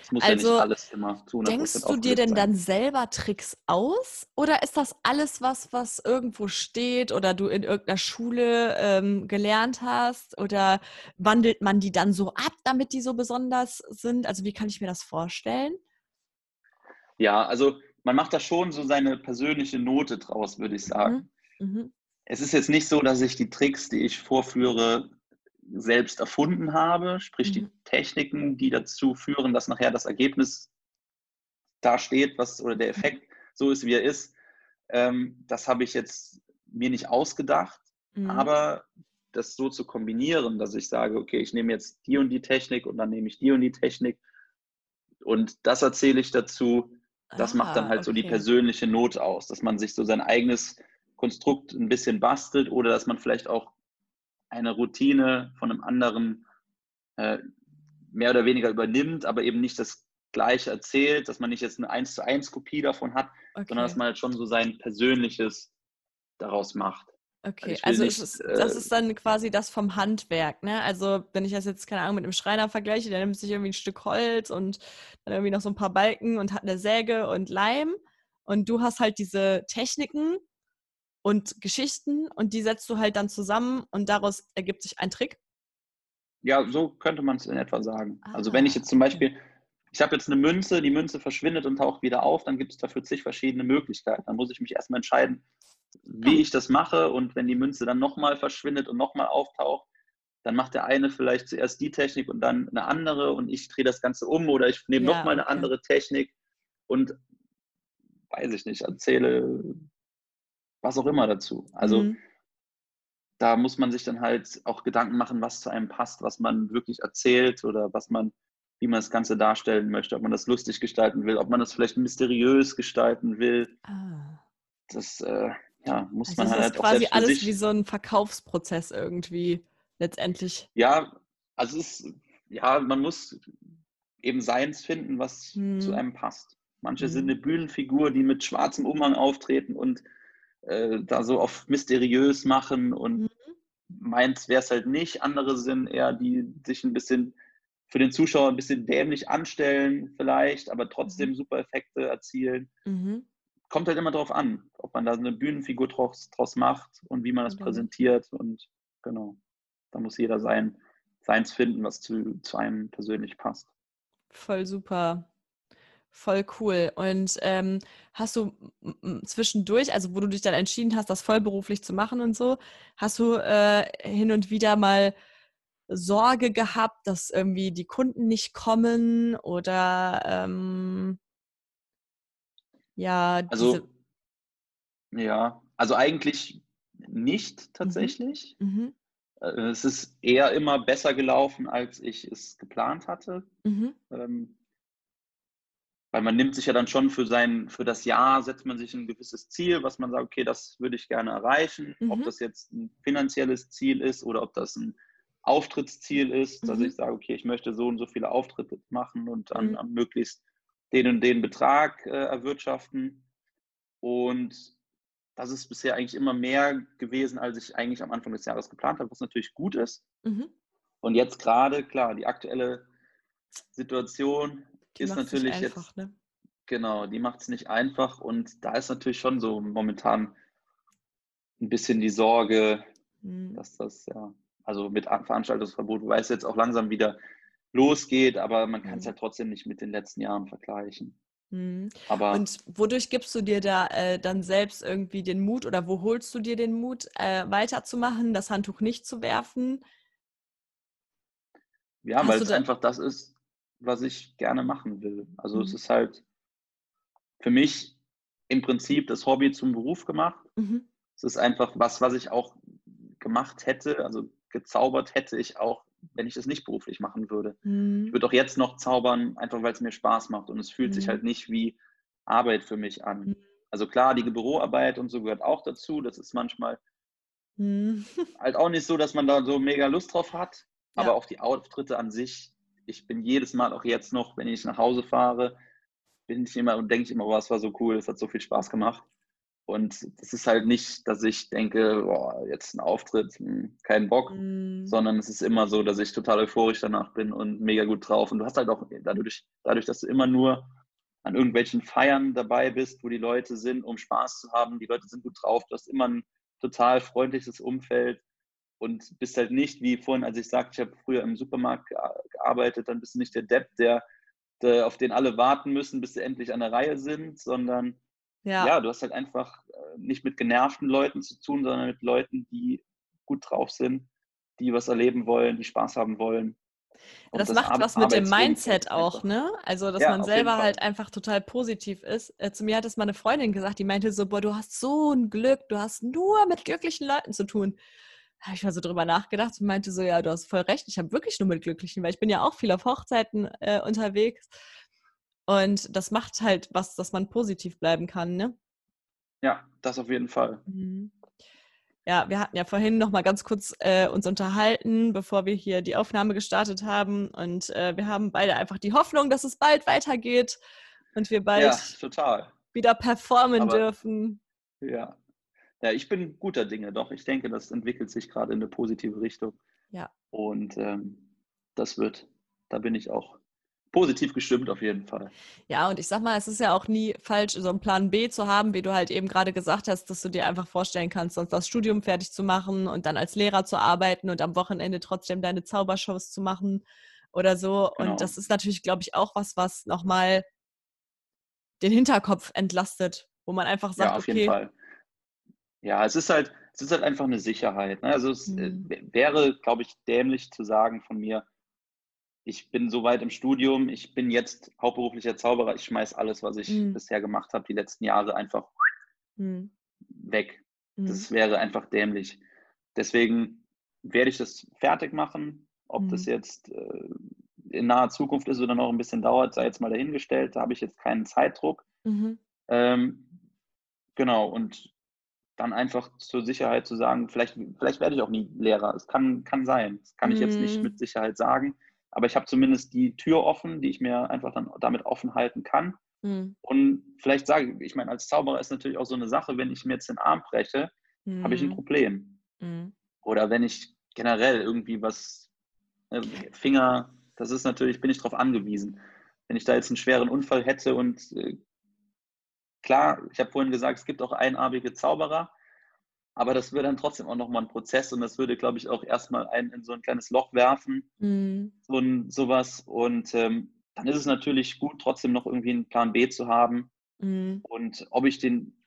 Es muss also, ja nicht alles immer zu Denkst du dir denn sein. dann selber Tricks aus? Oder ist das alles was, was irgendwo steht oder du in irgendeiner Schule ähm, gelernt hast? Oder wandelt man die dann so ab, damit die so besonders sind? Also wie kann ich mir das vorstellen? Ja, also man macht da schon so seine persönliche Note draus, würde ich sagen. Mhm. Mhm. Es ist jetzt nicht so, dass ich die Tricks, die ich vorführe, selbst erfunden habe, sprich mhm. die Techniken, die dazu führen, dass nachher das Ergebnis da steht, was oder der Effekt so ist, wie er ist. Ähm, das habe ich jetzt mir nicht ausgedacht, mhm. aber das so zu kombinieren, dass ich sage, okay, ich nehme jetzt die und die Technik und dann nehme ich die und die Technik und das erzähle ich dazu. Das ah, macht dann halt okay. so die persönliche Not aus, dass man sich so sein eigenes Konstrukt ein bisschen bastelt oder dass man vielleicht auch eine Routine von einem anderen äh, mehr oder weniger übernimmt, aber eben nicht das gleiche erzählt, dass man nicht jetzt eine 1 zu 1 Kopie davon hat, okay. sondern dass man halt schon so sein persönliches daraus macht. Okay, also, also nicht, ist, das äh, ist dann quasi das vom Handwerk, ne? Also wenn ich das jetzt, keine Ahnung, mit einem Schreiner vergleiche, der nimmt sich irgendwie ein Stück Holz und dann irgendwie noch so ein paar Balken und hat eine Säge und Leim und du hast halt diese Techniken und Geschichten und die setzt du halt dann zusammen und daraus ergibt sich ein Trick. Ja, so könnte man es in etwa sagen. Ah, also wenn ich jetzt zum Beispiel, ich habe jetzt eine Münze, die Münze verschwindet und taucht wieder auf, dann gibt es dafür zig verschiedene Möglichkeiten. Dann muss ich mich erstmal entscheiden, wie ich das mache und wenn die Münze dann nochmal verschwindet und nochmal auftaucht, dann macht der eine vielleicht zuerst die Technik und dann eine andere und ich drehe das Ganze um oder ich nehme ja, nochmal eine okay. andere Technik und weiß ich nicht, erzähle was auch immer dazu. Also mhm da muss man sich dann halt auch Gedanken machen, was zu einem passt, was man wirklich erzählt oder was man, wie man das Ganze darstellen möchte, ob man das lustig gestalten will, ob man das vielleicht mysteriös gestalten will. Ah. Das äh, ja, muss also man halt, ist quasi alles wie so ein Verkaufsprozess irgendwie letztendlich. Ja, also es ist, ja, man muss eben seins finden, was hm. zu einem passt. Manche hm. sind eine Bühnenfigur, die mit schwarzem Umhang auftreten und äh, da so auf mysteriös machen und mhm. meins wäre es halt nicht. Andere sind eher, die sich ein bisschen für den Zuschauer ein bisschen dämlich anstellen, vielleicht, aber trotzdem mhm. super Effekte erzielen. Mhm. Kommt halt immer darauf an, ob man da eine Bühnenfigur draus, draus macht und wie man das präsentiert. Und genau, da muss jeder sein, seins finden, was zu, zu einem persönlich passt. Voll super. Voll cool. Und ähm, hast du zwischendurch, also wo du dich dann entschieden hast, das vollberuflich zu machen und so, hast du äh, hin und wieder mal Sorge gehabt, dass irgendwie die Kunden nicht kommen oder ähm, ja, also ja, also eigentlich nicht mhm. tatsächlich. Mhm. Mhm. Es ist eher immer besser gelaufen, als ich es geplant hatte. Mhm. Ähm, weil man nimmt sich ja dann schon für sein, für das Jahr setzt man sich ein gewisses Ziel, was man sagt, okay, das würde ich gerne erreichen. Mhm. Ob das jetzt ein finanzielles Ziel ist oder ob das ein Auftrittsziel ist, mhm. dass ich sage, okay, ich möchte so und so viele Auftritte machen und dann mhm. möglichst den und den Betrag äh, erwirtschaften. Und das ist bisher eigentlich immer mehr gewesen, als ich eigentlich am Anfang des Jahres geplant habe, was natürlich gut ist. Mhm. Und jetzt gerade, klar, die aktuelle Situation die ist natürlich einfach, jetzt. Ne? Genau, die macht es nicht einfach und da ist natürlich schon so momentan ein bisschen die Sorge, mhm. dass das ja, also mit Veranstaltungsverbot, wobei es jetzt auch langsam wieder losgeht, aber man kann es mhm. halt trotzdem nicht mit den letzten Jahren vergleichen. Mhm. Aber und wodurch gibst du dir da äh, dann selbst irgendwie den Mut oder wo holst du dir den Mut, äh, weiterzumachen, das Handtuch nicht zu werfen? Ja, weil es einfach das ist, was ich gerne machen will. Also mhm. es ist halt für mich im Prinzip das Hobby zum Beruf gemacht. Mhm. Es ist einfach was, was ich auch gemacht hätte, also gezaubert hätte ich auch, wenn ich das nicht beruflich machen würde. Mhm. Ich würde auch jetzt noch zaubern, einfach weil es mir Spaß macht und es fühlt sich mhm. halt nicht wie Arbeit für mich an. Mhm. Also klar, die Büroarbeit und so gehört auch dazu. Das ist manchmal mhm. halt auch nicht so, dass man da so mega Lust drauf hat. Ja. Aber auch die Auftritte an sich, ich bin jedes Mal, auch jetzt noch, wenn ich nach Hause fahre, bin ich immer und denke ich immer, oh, es war so cool, es hat so viel Spaß gemacht. Und es ist halt nicht, dass ich denke, boah, jetzt ein Auftritt, hm, kein Bock, mm. sondern es ist immer so, dass ich total euphorisch danach bin und mega gut drauf. Und du hast halt auch dadurch, dadurch, dass du immer nur an irgendwelchen Feiern dabei bist, wo die Leute sind, um Spaß zu haben, die Leute sind gut drauf, du hast immer ein total freundliches Umfeld und bist halt nicht, wie vorhin, als ich sagte, ich habe früher im Supermarkt gearbeitet, dann bist du nicht der Depp, der, der, auf den alle warten müssen, bis sie endlich an der Reihe sind, sondern ja. ja, du hast halt einfach äh, nicht mit genervten Leuten zu tun, sondern mit Leuten, die gut drauf sind, die was erleben wollen, die Spaß haben wollen. das, das, macht Ar was mit dem Mindset auch, ne? Also, dass ja, man selber halt einfach total positiv ist. Äh, zu mir hat es mal eine Freundin gesagt, die meinte so, boah, du hast so ein Glück, du hast nur mit glücklichen Leuten zu tun. Habe ich mal so drüber nachgedacht und meinte so, ja, du hast voll recht, ich habe wirklich nur mit Glücklichen, weil ich bin ja auch viel auf Hochzeiten äh, unterwegs. Und das macht halt was, dass man positiv bleiben kann, ne? Ja, das auf jeden Fall. Mhm. Ja, wir hatten ja vorhin noch mal ganz kurz äh, uns unterhalten, bevor wir hier die Aufnahme gestartet haben. Und äh, wir haben beide einfach die Hoffnung, dass es bald weitergeht und wir bald ja, wieder performen Aber, dürfen. Ja. Ja, ich bin guter Dinge, doch. Ich denke, das entwickelt sich gerade in eine positive Richtung. Ja. Und ähm, das wird, da bin ich auch positiv gestimmt auf jeden Fall. Ja, und ich sag mal, es ist ja auch nie falsch, so einen Plan B zu haben, wie du halt eben gerade gesagt hast, dass du dir einfach vorstellen kannst, sonst das Studium fertig zu machen und dann als Lehrer zu arbeiten und am Wochenende trotzdem deine Zaubershows zu machen oder so. Genau. Und das ist natürlich, glaube ich, auch was, was nochmal den Hinterkopf entlastet, wo man einfach sagt, ja, auf jeden Fall. Ja, es ist halt, es ist halt einfach eine Sicherheit. Ne? Also es äh, mhm. wäre, glaube ich, dämlich zu sagen von mir, ich bin so weit im Studium, ich bin jetzt hauptberuflicher Zauberer, ich schmeiße alles, was ich mhm. bisher gemacht habe, die letzten Jahre einfach mhm. weg. Das mhm. wäre einfach dämlich. Deswegen werde ich das fertig machen. Ob das mhm. jetzt äh, in naher Zukunft ist oder noch ein bisschen dauert, sei jetzt mal dahingestellt. Da habe ich jetzt keinen Zeitdruck. Mhm. Ähm, genau, und dann einfach zur Sicherheit zu sagen, vielleicht, vielleicht werde ich auch nie Lehrer. Es kann, kann sein. Das kann ich jetzt nicht mit Sicherheit sagen. Aber ich habe zumindest die Tür offen, die ich mir einfach dann damit offen halten kann. Mhm. Und vielleicht sage ich, ich meine, als Zauberer ist natürlich auch so eine Sache, wenn ich mir jetzt den Arm breche, mhm. habe ich ein hm. Problem. Mhm. Oder wenn ich generell irgendwie was, äh, Finger, das ist natürlich, bin ich darauf angewiesen. Wenn ich da jetzt einen schweren Unfall hätte und äh, klar, ich habe vorhin gesagt, es gibt auch einarmige Zauberer, aber das würde dann trotzdem auch nochmal ein Prozess und das würde, glaube ich, auch erstmal einen in so ein kleines Loch werfen, mhm. so ein, sowas. Und ähm, dann ist es natürlich gut, trotzdem noch irgendwie einen Plan B zu haben. Mhm. Und ob ich den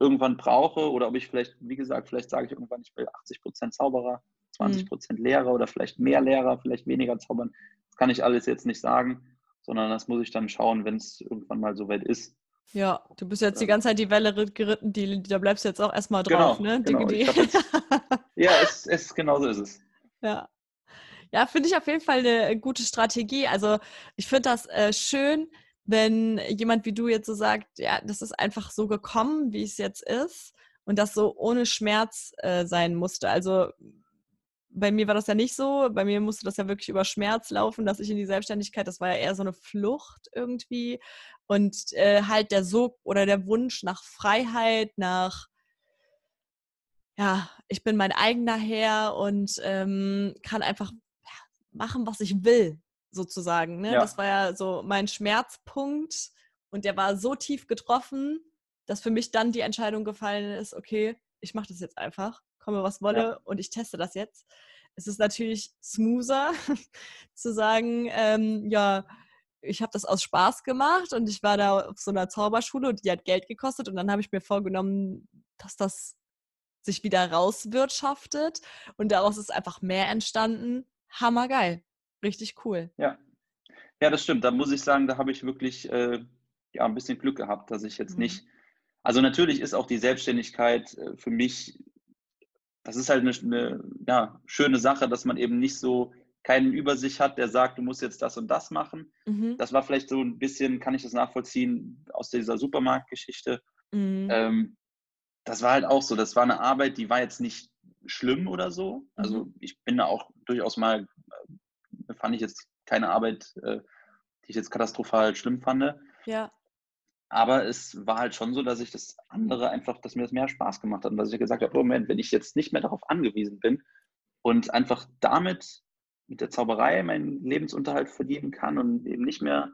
irgendwann brauche oder ob ich vielleicht, wie gesagt, vielleicht sage ich irgendwann, ich will 80 Prozent Zauberer, 20 Prozent mhm. Lehrer oder vielleicht mehr Lehrer, vielleicht weniger Zaubern. Das kann ich alles jetzt nicht sagen, sondern das muss ich dann schauen, wenn es irgendwann mal soweit ist. Ja, du bist jetzt die ganze Zeit die Welle geritten, die, da bleibst du jetzt auch erstmal drauf, genau, ne? Genau. Jetzt, ja, es, es, genau so ist es. Ja. Ja, finde ich auf jeden Fall eine gute Strategie. Also ich finde das äh, schön, wenn jemand wie du jetzt so sagt, ja, das ist einfach so gekommen, wie es jetzt ist und das so ohne Schmerz äh, sein musste. Also bei mir war das ja nicht so. Bei mir musste das ja wirklich über Schmerz laufen, dass ich in die Selbstständigkeit, das war ja eher so eine Flucht irgendwie. Und äh, halt der Sog oder der Wunsch nach Freiheit, nach, ja, ich bin mein eigener Herr und ähm, kann einfach machen, was ich will, sozusagen. Ne? Ja. Das war ja so mein Schmerzpunkt. Und der war so tief getroffen, dass für mich dann die Entscheidung gefallen ist, okay, ich mache das jetzt einfach komme was wolle ja. und ich teste das jetzt. Es ist natürlich smoother zu sagen, ähm, ja, ich habe das aus Spaß gemacht und ich war da auf so einer Zauberschule und die hat Geld gekostet und dann habe ich mir vorgenommen, dass das sich wieder rauswirtschaftet und daraus ist einfach mehr entstanden. Hammergeil. Richtig cool. Ja. Ja, das stimmt. Da muss ich sagen, da habe ich wirklich äh, ja, ein bisschen Glück gehabt, dass ich jetzt mhm. nicht. Also natürlich ist auch die Selbstständigkeit äh, für mich das ist halt eine, eine ja, schöne Sache, dass man eben nicht so keinen Übersicht hat, der sagt, du musst jetzt das und das machen. Mhm. Das war vielleicht so ein bisschen, kann ich das nachvollziehen, aus dieser Supermarktgeschichte. Mhm. Ähm, das war halt auch so, das war eine Arbeit, die war jetzt nicht schlimm oder so. Also mhm. ich bin da auch durchaus mal, äh, fand ich jetzt keine Arbeit, äh, die ich jetzt katastrophal schlimm fand. Ja. Aber es war halt schon so, dass ich das andere einfach, dass mir das mehr Spaß gemacht hat und dass ich gesagt habe, oh Moment, wenn ich jetzt nicht mehr darauf angewiesen bin und einfach damit mit der Zauberei meinen Lebensunterhalt verdienen kann und eben nicht mehr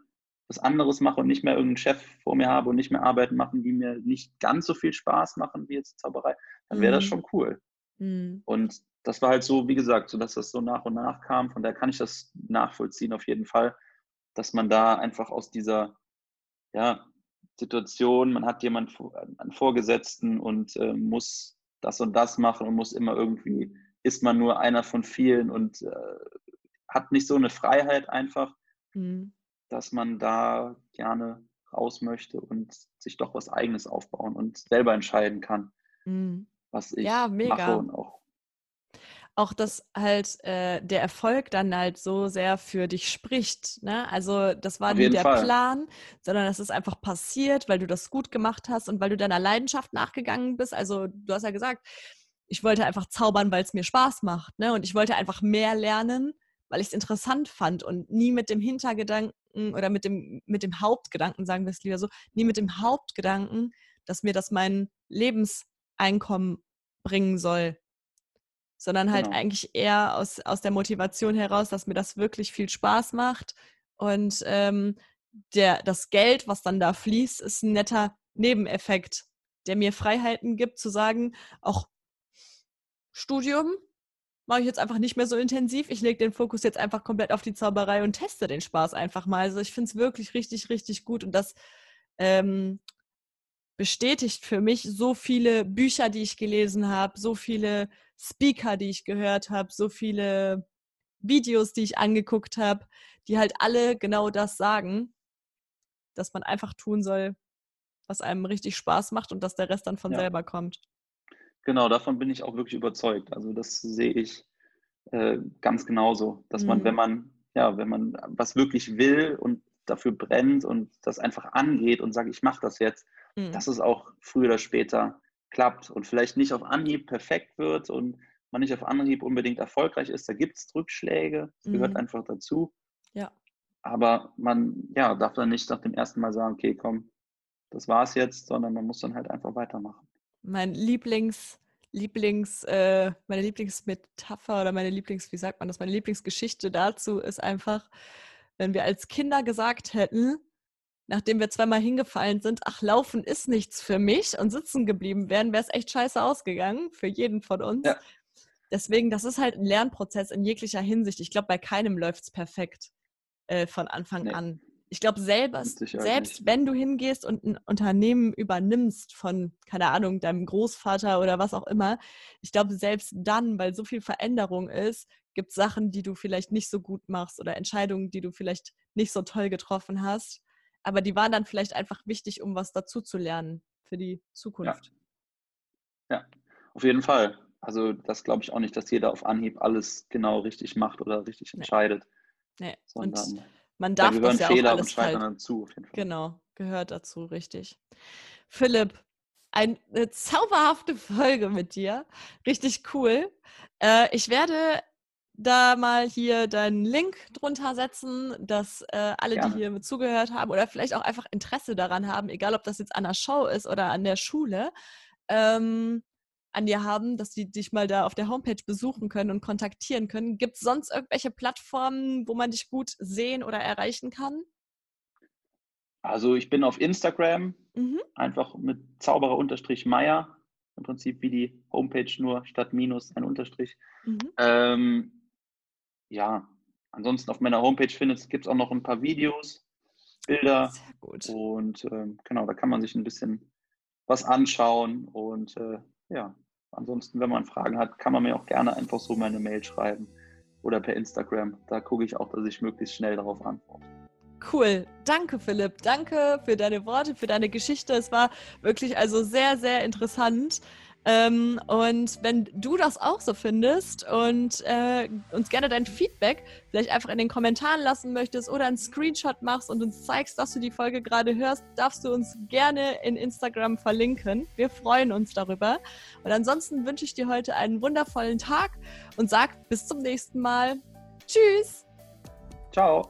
was anderes mache und nicht mehr irgendeinen Chef vor mir habe und nicht mehr Arbeiten machen, die mir nicht ganz so viel Spaß machen wie jetzt Zauberei, dann wäre mhm. das schon cool. Mhm. Und das war halt so, wie gesagt, so dass das so nach und nach kam. Von daher kann ich das nachvollziehen auf jeden Fall, dass man da einfach aus dieser, ja, Situation, man hat jemanden, einen Vorgesetzten und äh, muss das und das machen und muss immer irgendwie, ist man nur einer von vielen und äh, hat nicht so eine Freiheit einfach, mhm. dass man da gerne raus möchte und sich doch was Eigenes aufbauen und selber entscheiden kann, mhm. was ich ja, mega. mache und auch auch, dass halt äh, der Erfolg dann halt so sehr für dich spricht. Ne? Also das war nie der Fall. Plan, sondern das ist einfach passiert, weil du das gut gemacht hast und weil du deiner Leidenschaft nachgegangen bist. Also du hast ja gesagt, ich wollte einfach zaubern, weil es mir Spaß macht. Ne? Und ich wollte einfach mehr lernen, weil ich es interessant fand und nie mit dem Hintergedanken oder mit dem, mit dem Hauptgedanken, sagen wir es lieber so, nie mit dem Hauptgedanken, dass mir das mein Lebenseinkommen bringen soll sondern halt genau. eigentlich eher aus, aus der Motivation heraus, dass mir das wirklich viel Spaß macht. Und ähm, der, das Geld, was dann da fließt, ist ein netter Nebeneffekt, der mir Freiheiten gibt, zu sagen, auch Studium mache ich jetzt einfach nicht mehr so intensiv. Ich lege den Fokus jetzt einfach komplett auf die Zauberei und teste den Spaß einfach mal. Also ich finde es wirklich richtig, richtig gut. Und das ähm, bestätigt für mich so viele Bücher, die ich gelesen habe, so viele Speaker, die ich gehört habe, so viele Videos, die ich angeguckt habe, die halt alle genau das sagen, dass man einfach tun soll, was einem richtig Spaß macht und dass der Rest dann von ja. selber kommt. Genau, davon bin ich auch wirklich überzeugt. Also das sehe ich äh, ganz genauso, dass mhm. man, wenn man, ja, wenn man was wirklich will und dafür brennt und das einfach angeht und sagt, ich mache das jetzt, mhm. dass es auch früher oder später klappt und vielleicht nicht auf Anhieb perfekt wird und man nicht auf Anhieb unbedingt erfolgreich ist. Da gibt es Rückschläge, das mhm. gehört einfach dazu. Ja. Aber man ja, darf dann nicht nach dem ersten Mal sagen, okay, komm, das war's jetzt, sondern man muss dann halt einfach weitermachen. Mein Lieblings, Lieblings, äh, meine Lieblingsmetapher oder meine Lieblings, wie sagt man das, meine Lieblingsgeschichte dazu ist einfach, wenn wir als Kinder gesagt hätten, nachdem wir zweimal hingefallen sind, ach, Laufen ist nichts für mich und sitzen geblieben wären, wäre es echt scheiße ausgegangen für jeden von uns. Ja. Deswegen, das ist halt ein Lernprozess in jeglicher Hinsicht. Ich glaube, bei keinem läuft es perfekt äh, von Anfang nee. an. Ich glaube, selbst, selbst wenn du hingehst und ein Unternehmen übernimmst von, keine Ahnung, deinem Großvater oder was auch immer, ich glaube, selbst dann, weil so viel Veränderung ist, gibt es Sachen, die du vielleicht nicht so gut machst oder Entscheidungen, die du vielleicht nicht so toll getroffen hast aber die waren dann vielleicht einfach wichtig, um was dazu zu lernen für die Zukunft. Ja, ja auf jeden Fall. Also das glaube ich auch nicht, dass jeder auf Anhieb alles genau richtig macht oder richtig entscheidet. Nee. und man darf da das ja Fehler auch alles und halt, dazu. Genau, gehört dazu, richtig. Philipp, eine zauberhafte Folge mit dir. Richtig cool. Äh, ich werde da mal hier deinen Link drunter setzen, dass äh, alle, Gerne. die hier mit zugehört haben oder vielleicht auch einfach Interesse daran haben, egal ob das jetzt an der Show ist oder an der Schule, ähm, an dir haben, dass die dich mal da auf der Homepage besuchen können und kontaktieren können. Gibt es sonst irgendwelche Plattformen, wo man dich gut sehen oder erreichen kann? Also ich bin auf Instagram, mhm. einfach mit Zauberer-Meier, im Prinzip wie die Homepage nur statt Minus ein Unterstrich. Mhm. Ähm, ja, ansonsten auf meiner Homepage findet gibt es auch noch ein paar Videos, Bilder. Sehr gut. Und äh, genau, da kann man sich ein bisschen was anschauen. Und äh, ja, ansonsten, wenn man Fragen hat, kann man mir auch gerne einfach so meine Mail schreiben oder per Instagram. Da gucke ich auch, dass ich möglichst schnell darauf antworte. Cool. Danke, Philipp. Danke für deine Worte, für deine Geschichte. Es war wirklich also sehr, sehr interessant. Ähm, und wenn du das auch so findest und äh, uns gerne dein Feedback vielleicht einfach in den Kommentaren lassen möchtest oder einen Screenshot machst und uns zeigst, dass du die Folge gerade hörst, darfst du uns gerne in Instagram verlinken. Wir freuen uns darüber. Und ansonsten wünsche ich dir heute einen wundervollen Tag und sag bis zum nächsten Mal. Tschüss. Ciao.